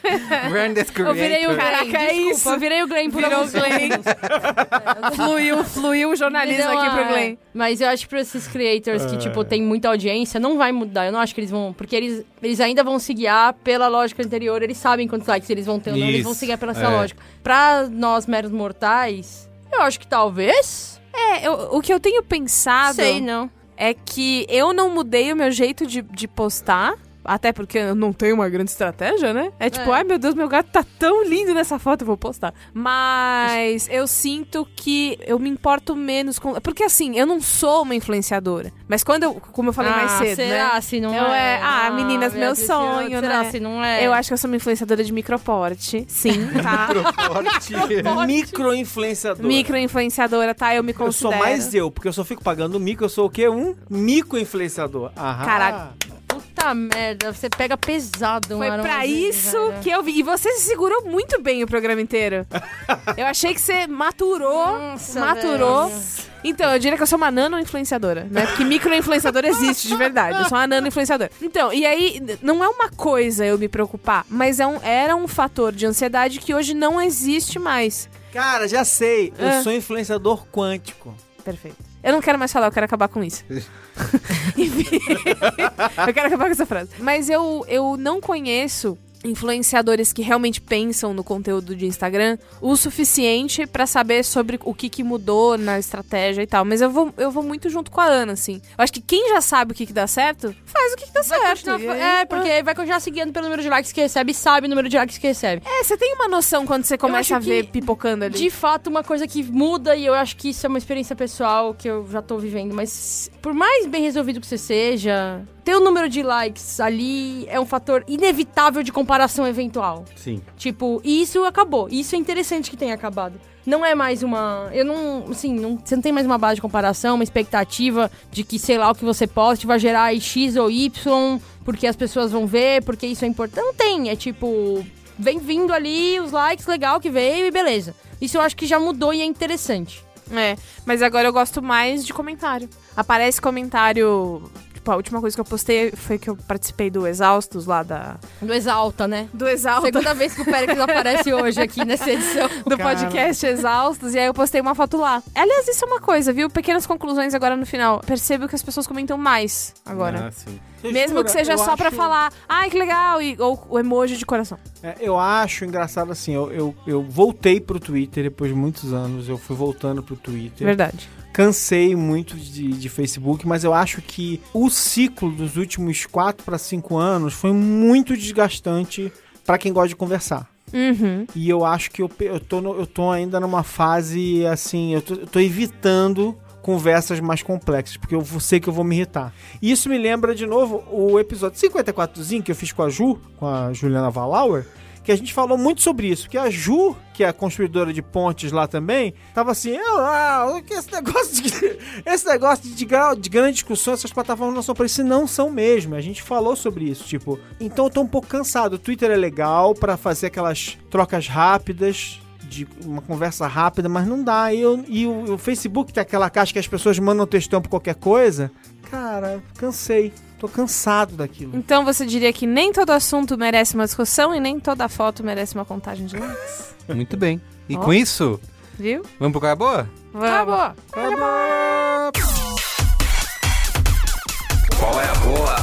grandest (laughs) Eu virei o. Caraca, é desculpa, isso. Eu virei o Glenn por Virou alguns Glenn. (laughs) Fluiu, fluiu o jornalismo aqui pro Ah, Glenn. Mas eu acho que pra esses creators que, tipo, tem muita audiência, não vai mudar. Eu não acho que eles vão... Porque eles, eles ainda vão se guiar pela lógica anterior. Eles sabem quantos likes eles vão ter ou não. Eles vão Isso, se guiar pela essa é. lógica. Pra nós, meros mortais, eu acho que talvez... É, eu- o que eu tenho pensado Sei, não. é que eu não mudei o meu jeito de, de postar. Até porque eu não tenho uma grande estratégia, né? É tipo, É. ai meu Deus, meu gato tá tão lindo nessa foto, eu vou postar. Mas eu sinto que eu me importo menos com. Porque assim, eu não sou uma influenciadora. Mas quando eu. Como eu falei mais Ah, cedo, será né? se não Eu é? é- ah, meninas, meu sonho, será né? se não é? Eu acho que eu sou uma influenciadora de microporte. Sim, (laughs) tá? Micro-influenciador. Micro-influenciadora, tá? Eu me Eu considero. sou mais eu, porque eu só fico pagando mico. Eu sou o quê? Um mico-influenciador. Aham. Caraca. Puta merda, você pega pesado. Foi pra vezes, isso que eu vi. E você se segurou muito bem o programa inteiro. (laughs) eu achei que você maturou. Nossa, maturou. velho. Então, eu diria que eu sou uma nano-influenciadora, né? Porque micro-influenciador existe de verdade. Eu sou uma nano-influenciadora. Então, e aí, não é uma coisa eu me preocupar, mas é um, era um fator de ansiedade que hoje não existe mais. Cara, já sei. Eu Ah. sou influenciador quântico. Perfeito. Eu não quero mais falar, eu quero acabar com isso. (laughs) (laughs) Enfim, eu quero acabar com essa frase. Mas eu, eu não conheço influenciadores que realmente pensam no conteúdo de Instagram o suficiente pra saber sobre o que, que mudou na estratégia e tal. Mas eu vou, eu vou muito junto com a Ana, assim. Eu acho que quem já sabe o que, que dá certo, faz o que, que dá Vai certo. continuar- é, porque vai continuar seguindo pelo número de likes que recebe e sabe o número de likes que recebe. É, você tem uma noção quando você começa a ver pipocando ali. De fato, uma coisa que muda, e eu acho que isso é uma experiência pessoal que eu já tô vivendo, mas por mais bem resolvido que você seja, ter o número de likes ali é um fator inevitável de comparação eventual. Sim. Tipo, e isso acabou. Isso é interessante que tenha acabado. Não é mais uma. Eu não. Assim, não, você não tem mais uma base de comparação, uma expectativa de que, sei lá, o que você poste vai gerar X ou Y porque as pessoas vão ver, porque isso é importante. Não tem, é tipo, vem vindo ali os likes, legal que veio e beleza. Isso eu acho que já mudou e é interessante. É, mas agora eu gosto mais de comentário. Aparece comentário. Tipo, a última coisa que eu postei foi que eu participei do Exaustos lá da. Do Exalta, né? Do Exalta. Segunda vez que o Pérez aparece hoje aqui nessa edição. (laughs) do Cara. podcast Exaustos, e aí eu postei uma foto lá. Aliás, isso é uma coisa, viu? Pequenas conclusões agora no final. Percebo que as pessoas comentam mais agora. Ah, sim. Mesmo que seja Eu só pra acho- falar, ai, que legal, e, ou o emoji de coração. É, eu acho engraçado assim, eu, eu, eu voltei pro Twitter depois de muitos anos, eu fui voltando pro Twitter. Verdade. Cansei muito de, de Facebook, mas eu acho que o ciclo dos últimos 4 para 5 anos foi muito desgastante pra quem gosta de conversar. Uhum. E eu acho que eu, eu, tô, no- eu tô ainda numa fase assim, eu tô, eu tô evitando conversas mais complexas, porque eu sei que eu vou me irritar. E isso me lembra de novo o episódio 54zinho que eu fiz com a Ju, com a Juliana Valauer, que a gente falou muito sobre isso, que a Ju, que é a construidora de pontes lá também, tava assim, ah, esse negócio de (laughs) esse negócio de, de grande discussão, essas plataformas não são para isso, não são mesmo. A gente falou sobre isso, tipo, então eu tô um pouco cansado. O Twitter é legal pra fazer aquelas trocas rápidas, de uma conversa rápida, mas não dá. E, eu- e o, o Facebook tem aquela caixa que as pessoas mandam textão por qualquer coisa. Cara, cansei. Tô cansado daquilo. Então você diria que nem todo assunto merece uma discussão e nem toda foto merece uma contagem de likes? Muito bem. E Ó. com isso, Viu? vamos pro cara boa? Vamos. Acabou. Qual é a boa?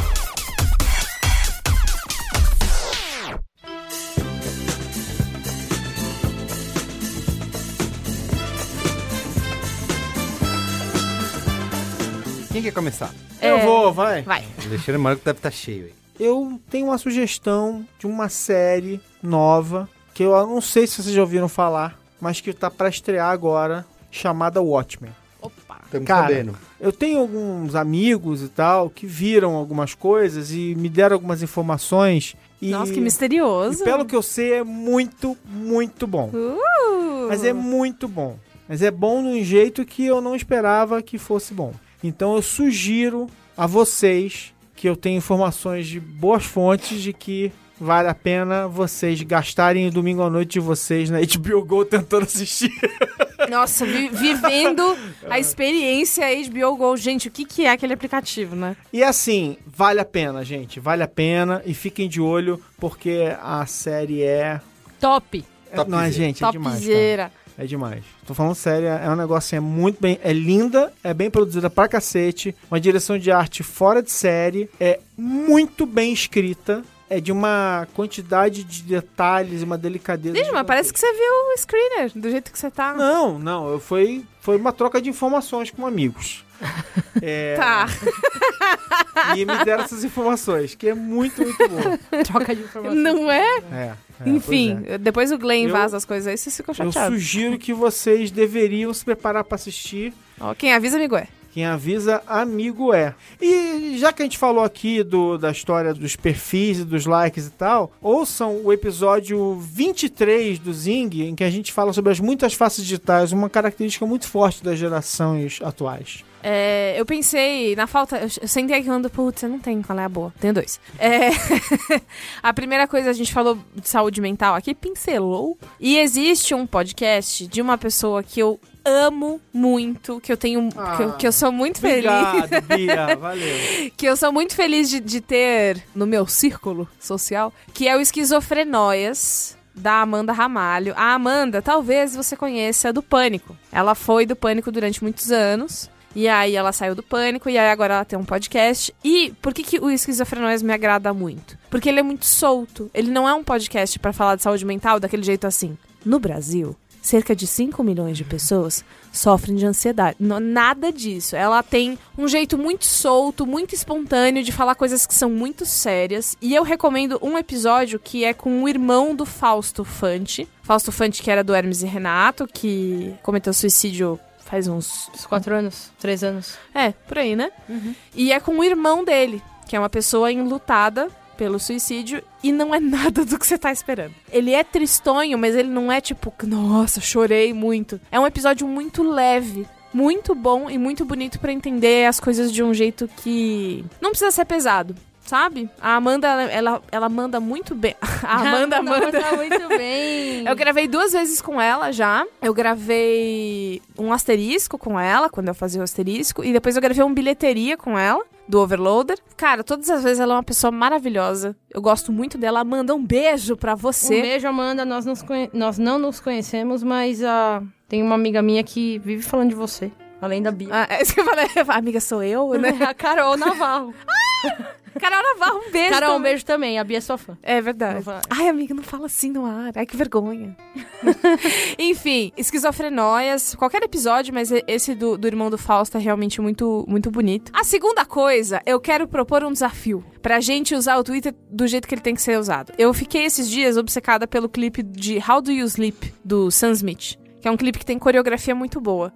Quem quer começar? É, Eu vou, vai. Vai. O Alexandre Marco deve estar cheio aí. Eu tenho uma sugestão de uma série nova que eu não sei se vocês já ouviram falar, mas que tá pra estrear agora, chamada Watchmen. Opa. Estamos Cara, sabendo. Eu tenho alguns amigos e tal que viram algumas coisas e me deram algumas informações. E, Nossa, que e misterioso. pelo que eu sei, é muito, muito bom. Uh. Mas é muito bom. Mas é bom de um jeito que eu não esperava que fosse bom. Então eu sugiro a vocês que eu tenho informações de boas fontes de que vale a pena vocês gastarem o domingo à noite de vocês na (laughs) HBO Go tentando assistir. Nossa, vi- vivendo a experiência HBO Go. Gente, o que, que é aquele aplicativo, né? E assim, vale a pena, gente. Vale a pena e fiquem de olho porque a série é. Top. é Topzera. não, é, gente, é demais. cara. É demais. Tô falando sério, é um negócio é muito bem. É linda, é bem produzida pra cacete. Uma direção de arte fora de série. É muito bem escrita. É de uma quantidade de detalhes e uma delicadeza. Gente, mas parece que você viu o screener, do jeito que você tá. Não, não. Eu foi, foi uma troca de informações com amigos. (laughs) É, Tá. (laughs) E me deram essas informações, que é muito, muito bom. (laughs) Troca de informação. Não é? É, é, Enfim, é. depois o Glenn Eu- vaza as coisas aí, vocês ficam Eu chateados. sugiro que vocês deveriam se preparar pra assistir. Ó, quem avisa, amigo é. Quem avisa, amigo é. E já que a gente falou aqui do, da história dos perfis e dos likes e tal, ouçam o episódio 23 do Zing, em que a gente fala sobre as muitas faces digitais, uma característica muito forte das gerações atuais. É, eu pensei, na falta. Eu sentei aqui falando, putz, eu não tenho qual é a boa. Tenho dois. É, (laughs) a primeira coisa, a gente falou de saúde mental aqui, pincelou. E existe um podcast de uma pessoa que eu amo muito, que eu tenho. Ah, que, eu, que eu sou muito feliz. Obrigado, Bia. (laughs) Valeu. que eu sou muito feliz de, de ter no meu círculo social, que é o Esquizofrenóias. Da Amanda Ramalho. A Amanda, talvez você conheça do Pânico. Ela foi do Pânico durante muitos anos. E aí ela saiu do Pânico e aí agora ela tem um podcast. E por que, que o Esquizofrenóias me agrada muito? Porque ele é muito solto. Ele não é um podcast pra falar de saúde mental daquele jeito assim. No Brasil, cerca de 5 milhões de pessoas sofrem de ansiedade. Nada disso. Ela tem um jeito muito solto, muito espontâneo de falar coisas que são muito sérias. E eu recomendo um episódio que é com o irmão do Fausto Fante. Fausto Fante, que era do Hermes e Renato, que cometeu suicídio faz uns. Uns quatro anos, três anos. É, por aí, né? E é com o irmão dele, que é uma pessoa enlutada pelo suicídio e não é (laughs) nada do que você tá esperando. Ele é tristonho, mas ele não é tipo, nossa, chorei muito. É um episódio muito leve, muito bom e muito bonito pra entender as coisas de um jeito que não precisa ser pesado. sabe? A Amanda, ela, ela, manda muito bem. (laughs) A Amanda manda. manda muito bem. (laughs) Eu gravei duas vezes com ela já. Eu gravei um asterisco com ela, quando eu fazia o asterisco. E depois eu gravei um bilheteria com ela, do Overloader. Cara, todas as vezes ela é uma pessoa maravilhosa. Eu gosto muito dela. Amanda, um beijo pra você. Um beijo, Amanda. Nós, nos conhe- nós não nos conhecemos, mas ah, tem uma amiga minha que vive falando de você. Além da Bia. Ah, é isso que eu falei. (laughs) Amiga, sou eu, né? (laughs) A Carol Navarro. (laughs) Carol Navarro, um beijo. Carol, um também. beijo também. A Bia é sua fã. É verdade. Ai, amiga, não fala assim no ar. Ai, que vergonha. (laughs) Enfim, esquizofrenóias. Qualquer episódio, mas esse do, do irmão do Fausto é realmente muito, muito bonito. A segunda coisa, eu quero propor um desafio. Pra gente usar o Twitter do jeito que ele tem que ser usado. Eu fiquei esses dias obcecada pelo clipe de How Do You Sleep, do Sam Smith. Que é um clipe que tem coreografia muito boa.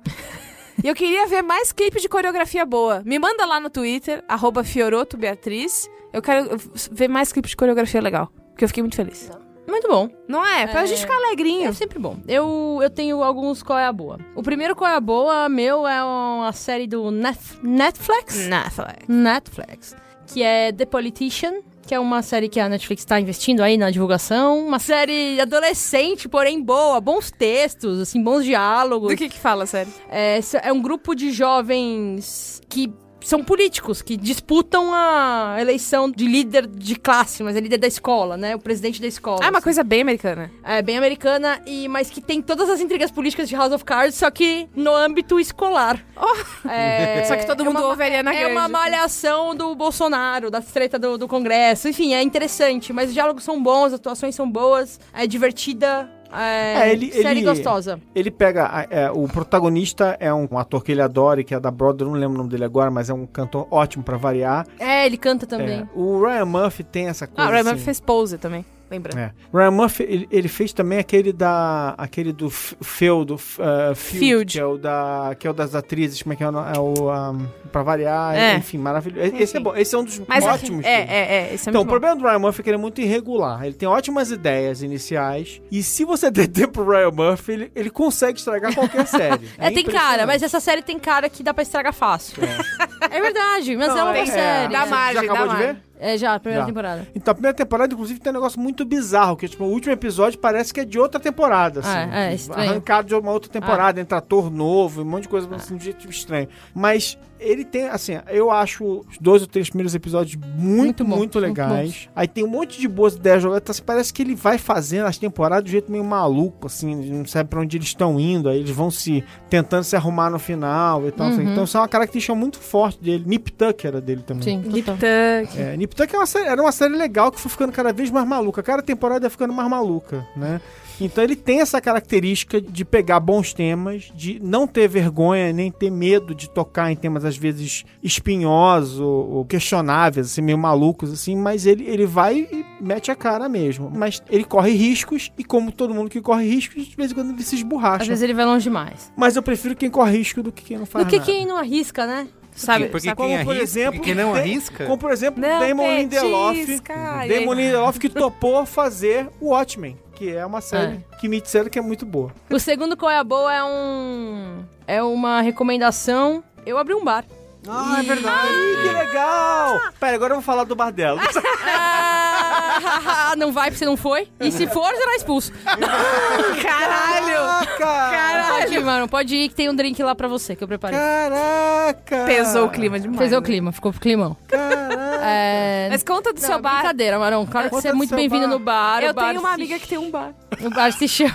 E eu queria ver mais clipe de coreografia boa. Me manda lá no Twitter, arroba Fioroto Beatriz. Eu quero ver mais clipe de coreografia legal. Porque eu fiquei muito feliz. Muito bom. Não é? Pra É. gente ficar alegrinho. É sempre bom. Eu, eu tenho alguns qual é a boa. O primeiro qual é a boa meu é uma série do Net- Netflix. Netflix. Netflix. Que é The Politician. Que é uma série que a Netflix tá investindo aí na divulgação. Uma série adolescente, porém boa. Bons textos, assim, bons diálogos. Do que que fala, sério? É, s- é um grupo de jovens que são políticos, que disputam a eleição de líder de classe, mas é líder da escola, né? O presidente da escola. Ah, é uma assim. coisa bem americana. É bem americana, e mas que tem todas as intrigas políticas de House of Cards, só que no âmbito escolar. É, (laughs) Só que todo é mundo uma- ouve Ariana É uma Grande. malhação do Bolsonaro, da treta do, do Congresso. Enfim, é interessante, mas os diálogos são bons, as atuações são boas, é divertida, é, É, ele- série ele- gostosa. Ele pega. é, o protagonista é um, ator que ele adora, e que é da Broadway, não lembro o nome dele agora, mas é um cantor ótimo pra variar. É, ele canta também. É, o Ryan Murphy tem essa coisa. Ah, o Ryan assim, Murphy fez pose também, lembrando. É. Ryan Murphy, ele, ele fez também aquele da. aquele do F- Phil, do uh, Field, Field. Que, é o da, que é o das atrizes, como é que é? o É o. Um, pra variar, É. enfim, maravilhoso. Esse Enfim. é bom. Esse é um dos Mas ótimos. é, filmes. é, é, esse é Então, o problema do Ryan Murphy é que ele é muito irregular. Ele tem ótimas ideias iniciais. E se você (laughs) der tempo pro Ryan Murphy, ele, ele consegue estragar qualquer (laughs) série. É, tem cara, mas essa série tem cara que dá pra estragar fácil. É, verdade, mas Não, é uma boa é- série. Dá Você margem, já acabou dá de ver? É já, a primeira Já. temporada. Então, a primeira temporada, inclusive, tem um negócio muito bizarro, que tipo, o último episódio parece que é de outra temporada, assim. Ah, é, estranho. Arrancado de uma outra temporada, entra ator novo, um monte de coisa assim, de jeito estranho. Mas ele tem, assim, eu acho os dois ou três primeiros episódios muito, Muito muito, bom, muito legais. Aí tem um monte de boas ideias jogadas, assim, parece que ele vai fazendo as temporadas de um jeito meio maluco, assim, não sabe pra onde eles estão indo, aí eles vão se tentando se arrumar no final e tal. assim. Uhum. Então, isso é uma característica muito forte dele. Nip Tuck era dele também. Sim, Nip. Tuck. É, Nip Tuck é uma série- era uma série legal que foi ficando cada vez mais maluca. Cada temporada ia ficando mais maluca, né? Então ele tem essa característica de pegar bons temas, de não ter vergonha nem ter medo de tocar em temas às vezes espinhosos ou, questionáveis, assim, meio malucos, assim, mas ele, ele vai e mete a cara mesmo. Mas ele corre riscos e como todo mundo que corre riscos, de vez em quando ele se Às esborracha. vezes ele vai longe demais. Mas eu prefiro quem corre risco do que quem não faz Do que nada. quem não arrisca, né? Sabe, Porque sabe quem como, por arrisca, exemplo, quem não tem- arrisca... Como, por exemplo, Não Damon Lindelof. Damon Lindelof que topou fazer o Watchmen, que é uma série que me disseram que é muito boa. O segundo qual é a boa é um. É uma recomendação. Eu abri um bar. Ah, é verdade. Ih, que legal! Pera, agora eu vou falar do bar dela. (laughs) Ah, não vai porque você não foi. E se for, será expulso. (laughs) Caralho! Caraca! Pode ir, mano. Pode ir que tem um drink lá pra você que eu preparei. Caraca! Pesou o clima demais. Fez o né? clima, ficou climão. Caraca! É... Mas conta do Não, seu bar. brincadeira, Marão. Claro que Conta você é do muito seu bem-vindo bar. no bar. Eu O bar tenho uma se amiga que tem um bar. O bar se chama.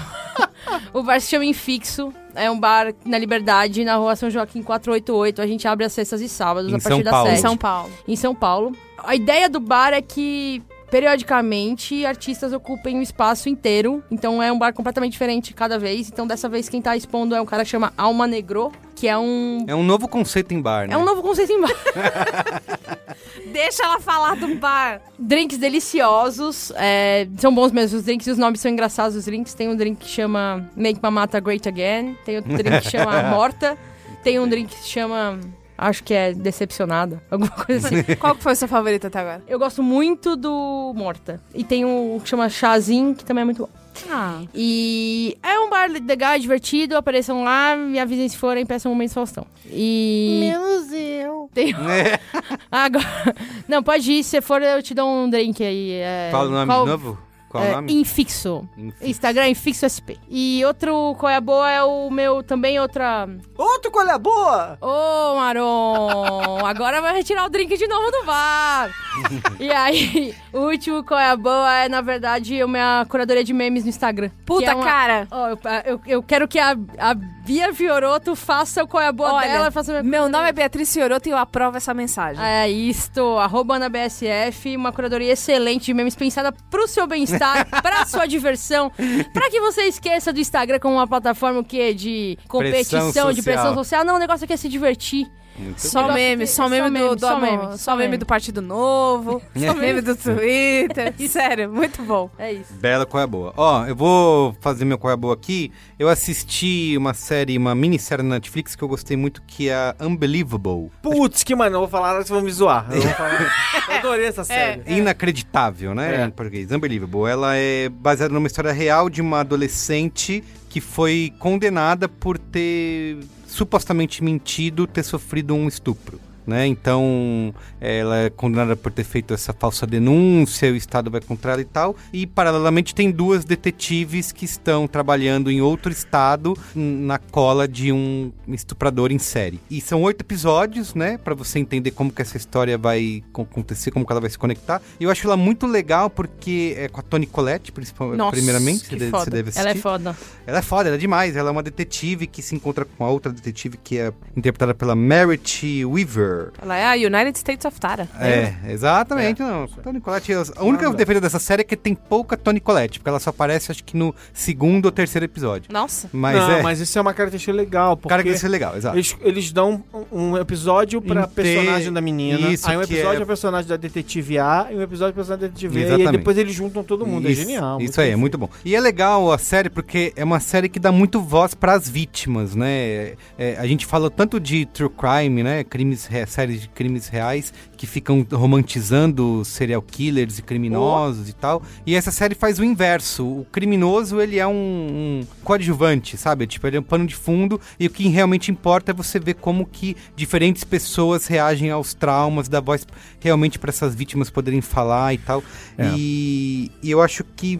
O bar se chama Infixo. É um bar na Liberdade, na rua São Joaquim 488. A gente abre às sextas e sábados, Em a partir São das Paulo. Em 7. São Paulo. Em São Paulo. A ideia do bar é que. Periodicamente, artistas ocupem o espaço inteiro. Então é um bar completamente diferente cada vez. Então, dessa vez, quem tá expondo é um cara que chama Alma Negro, que é um. É um novo conceito em bar, né? É um novo conceito em bar. (laughs) Deixa ela falar do bar. drinks deliciosos. é, são bons mesmo os drinks e os nomes são engraçados. Os drinks tem um drink que chama Make Mamata Great Again. Tem outro drink que chama (laughs) Morta. Tem um drink que se chama. Acho que é Decepcionada. (laughs) Alguma coisa assim. (laughs) Qual que foi o seu favorito até agora? Eu gosto muito do Morta. E tem um que chama Chazinho, que também é muito bom. Ah. E é um bar legal, divertido, apareçam lá, me avisem se forem, peçam um momento Faustão. E... Menos eu. Tem... É. (laughs) Agora... Não, pode ir, se for eu te dou um drink aí. É... Fala o nome Qual- de novo? Qual é, o nome? Infixo. Infixo. Instagram Infixo SP. E outro qual é a boa é o meu também outra. Outro qual é a boa? Ô, Maron! Agora vai retirar o drink de novo do bar. (laughs) e aí, o último qual é a boa é, na verdade, a minha curadoria de memes no Instagram. Puta, é uma- cara. Ó, eu, eu, eu quero que a, a Bia Fioroto faça o qual é a boa Olha, dela. Faça Meu nome é Beatriz Fioroto e eu aprovo essa mensagem. É isto, arroba na BSF, uma curadoria excelente de memes pensada pro seu bem-estar, pra sua diversão, pra que você esqueça do Instagram como uma plataforma o quê? De competição, Pressão de pressão social. social. Não, o negócio aqui é se divertir. Muito Só Negócio meme, de- só meme do, do só amor, meme, só meme do Partido Novo, (laughs) só meme do Twitter. (laughs) Sério, muito bom. É isso. Bela qual é a boa. Ó, eu vou fazer meu qual é a boa aqui. Eu assisti uma série, uma minissérie na Netflix que eu gostei muito, que é a Unbelievable. Putz, que mano, eu vou falar, vocês vão me zoar. Eu, vou falar. (laughs) eu adorei essa série. Inacreditável, né? É. Em português. Unbelievable. Ela é baseada numa história real de uma adolescente que foi condenada por ter supostamente mentido, ter sofrido um estupro. Né? Então, ela é condenada por ter feito essa falsa denúncia, o Estado vai contra ela e tal. E, paralelamente, tem duas detetives que estão trabalhando em outro estado na cola de um estuprador em série. E são oito episódios, né? Pra você entender como que essa história vai co- acontecer, como que ela vai se conectar. E eu acho ela muito legal porque é com a Toni Collette, principalmente, Nossa, primeiramente. que Você foda. você deve assistir. Ela é foda. Ela é foda, ela é demais. Ela é uma detetive que se encontra com a outra detetive que é interpretada pela Merit Weaver. Ela é a United States of Tara. É, exatamente. Não, Tony Collette. A única defesa dessa série é que tem pouca Tony Collette, porque ela só aparece, acho que no segundo ou terceiro episódio. Nossa. Mas não, é. mas isso é uma característica legal, porque cara que vai ser legal, exato. eles, eles dão um episódio pra Inte- personagem da menina, Isso, aí um que episódio é- é personagem da detetive A e um episódio é personagem da detetive B, e depois eles juntam todo mundo, Isso, é genial. Isso aí, é muito bom. E é legal a série porque é uma série que dá muito voz para as vítimas, né? É, a gente fala tanto de true crime, né? Crimes, re- séries de crimes reais que ficam romantizando serial killers e criminosos e tal. E essa série faz o inverso. O criminoso, ele é um, um coadjuvante, sabe? Tipo, ele é um pano de fundo e o que realmente importa é você ver como que diferentes pessoas reagem aos traumas, dar voz realmente para essas vítimas poderem falar e tal. É. E, e eu acho que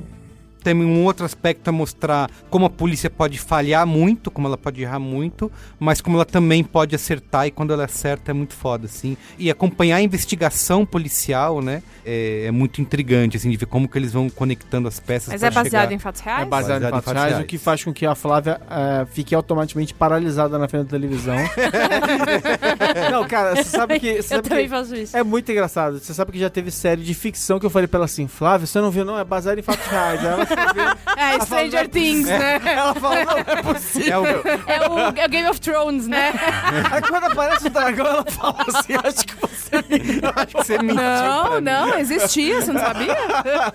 tem um outro aspecto a mostrar como a polícia pode falhar muito, como ela pode errar muito, mas como ela também pode acertar e quando ela acerta é muito foda, assim. E acompanhar a investigação policial, né, é, é muito intrigante, assim, de ver como que eles vão conectando as peças Mas é baseado chegar- em fatos É reais? baseado, Baseado em em fatos fatos reais, reais. o que faz com que a Flávia eh, fique automaticamente paralisada na frente da televisão. (laughs) não, cara, você sabe que... Você Eu sabe também que faço isso. é muito engraçado. Você sabe que já teve série de ficção que eu falei pra ela assim, Flávia, você não viu não? É baseado em fatos reais. Ela É, Stranger Things, né? ela falou, não, é possível. É o- É o, é o Game of Thrones, né? Aí quando aparece o dragão, ela fala assim, acho que você me acho que você mentiu Não, pra mim. não, existia, você não sabia?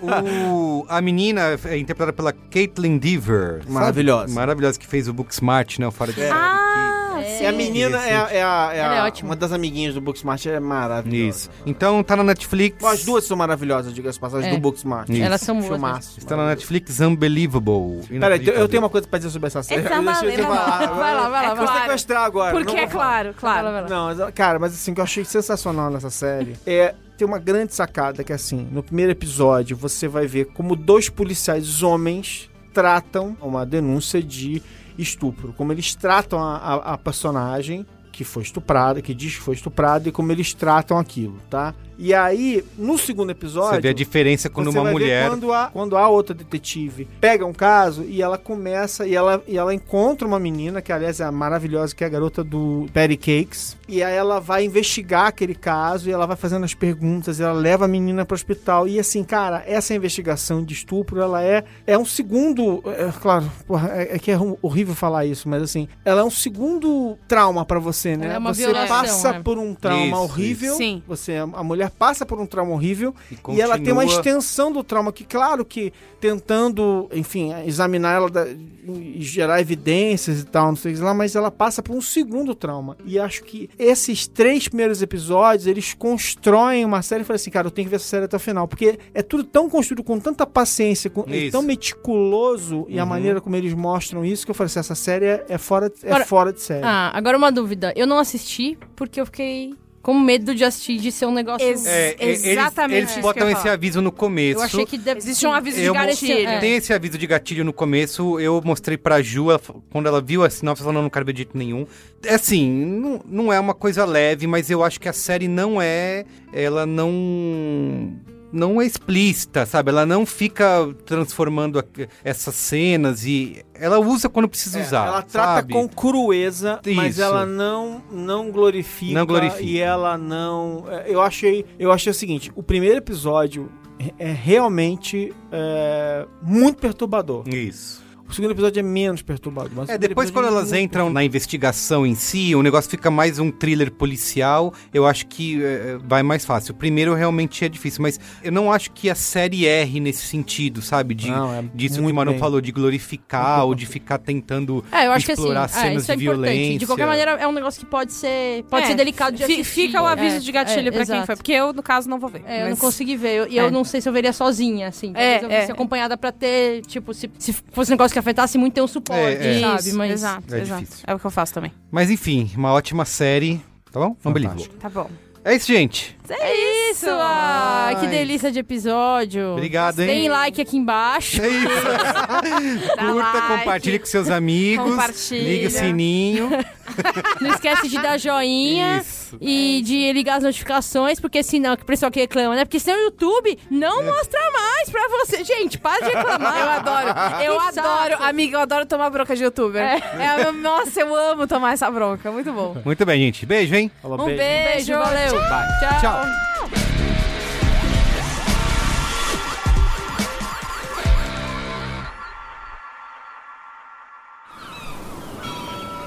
O, a menina é interpretada pela Caitlin Dever. Maravilhosa. Maravilhosa, que fez o Booksmart, né? O Fora de Série, Ah, É a menina, é, a- é, a, é, é a- ótima. uma das amiguinhas do Booksmart, é maravilhosa. Isso. Então tá na Netflix. Bom, As duas são maravilhosas, diga as passagens, É. do Booksmart. Isso. Elas são boas. Filmaço. Está na Netflix Unbelievable. Peraí, eu- eu tenho uma coisa pra dizer sobre essa série. Exatamente. Deixa eu falar. Vai lá, vai lá, É vai Vou sequestrar agora. Porque é claro, claro. Não, cara, mas assim, o que eu achei sensacional nessa série é tem uma grande sacada que é assim, no primeiro episódio você vai ver como dois policiais homens tratam uma denúncia de estupro, como eles tratam a, a- a personagem que foi estuprada, que diz que foi estuprada e como eles tratam aquilo, tá? E aí, no segundo episódio, Você vê a diferença quando você uma vai ver mulher. quando a, quando a outra detetive pega um caso e ela começa e ela, e ela encontra uma menina, que aliás é a maravilhosa, que é a garota do Patty Cakes, e aí ela vai investigar aquele caso e ela vai fazendo as perguntas, e ela leva a menina pro hospital. E assim, cara, essa investigação de estupro, ela é, é um segundo. É, claro, porra, é, é que é horrível falar isso, mas assim, ela é um segundo trauma pra você, né? Ela é uma você violação, passa né? por um trauma Isso, horrível. isso. Sim. Você, a mulher mulher passa por um trauma horrível E e, ela tem uma extensão do trauma que, claro, que tentando, enfim, examinar ela da- e gerar evidências e tal, não sei o que lá, mas ela passa por um segundo trauma. E acho que esses três primeiros episódios, eles constroem uma série e falam assim, cara, eu tenho que ver essa série até o final, porque é tudo tão construído com tanta paciência, com, e Isso. tão meticuloso, e a maneira como eles mostram isso, que eu falei assim, essa série é, é fora, é Agora- fora de série. Ah, agora uma dúvida. Eu não assisti porque eu fiquei com medo de assistir, de ser um negócio... Ex- É, e- eles- Exatamente Eles, eu botam esse falar. aviso no começo. Eu achei que deve... Existe um aviso de Eu- gatilho. É. Tem esse aviso de gatilho no começo, eu mostrei pra Ju, ela quando ela viu a sinopse, ela falou, não, não quero ver de jeito nenhum. É assim, não, não é uma coisa leve, mas eu acho que a série não é, ela não... Não é explícita, sabe? Ela não fica transformando essas cenas e ela usa quando precisa É, usar. ela trata sabe? com crueza, mas Isso. ela não não glorifica, Não glorifica. e ela não. é, Eu achei, eu achei o seguinte: o primeiro episódio é- é realmente é, muito perturbador. Isso. O segundo episódio é menos perturbador. Mas o É, depois episódio quando é elas entram na investigação em si, o negócio fica mais um thriller policial, eu acho que é, vai mais fácil. O primeiro realmente é difícil, mas eu não acho que a série erre nesse sentido, sabe? De, Não, é disso que o bem. falou, de glorificar ou de ficar tentando É, eu acho que explorar assim, é, cenas é de importante. violência. De qualquer maneira, é um negócio que pode ser, pode É, ser delicado de assistir. Fica o aviso É, de gatilho é, pra quem exato. foi. Porque eu, no caso, não vou ver. É, eu não Mas- consegui ver. Eu- E eu, É. não sei se eu veria sozinha, assim. É, Talvez eu é. acompanhada pra ter, tipo, se, se fosse um negócio que afetasse muito, ter um suporte, É, é. sabe? Isso, Mas... exato, é exato. difícil. É o que eu faço também. Mas enfim, uma ótima série, tá bom? Unbelievable. Fantástico. Tá bom. É isso, gente. É isso! Ah, que Ai. delícia de episódio. Obrigado, hein? Tem like aqui embaixo. É isso. (laughs) Curta, like. compartilhe com seus amigos. Compartilha. Liga o sininho. (laughs) Não esquece de dar joinha. Isso. E de ligar as notificações, porque senão, que o pessoal que reclama, né? Porque senão o YouTube não É. mostra mais pra você. Gente, para de reclamar. (laughs) Eu adoro. Eu Que adoro. Amiga, eu adoro tomar bronca de youtuber. É. nossa, eu amo tomar essa bronca. Muito bom. Muito bem, gente. Beijo, hein? Falou, Um beijo. beijo. valeu. Tchau. Tchau.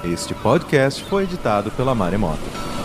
Este podcast foi editado pela Maremoto.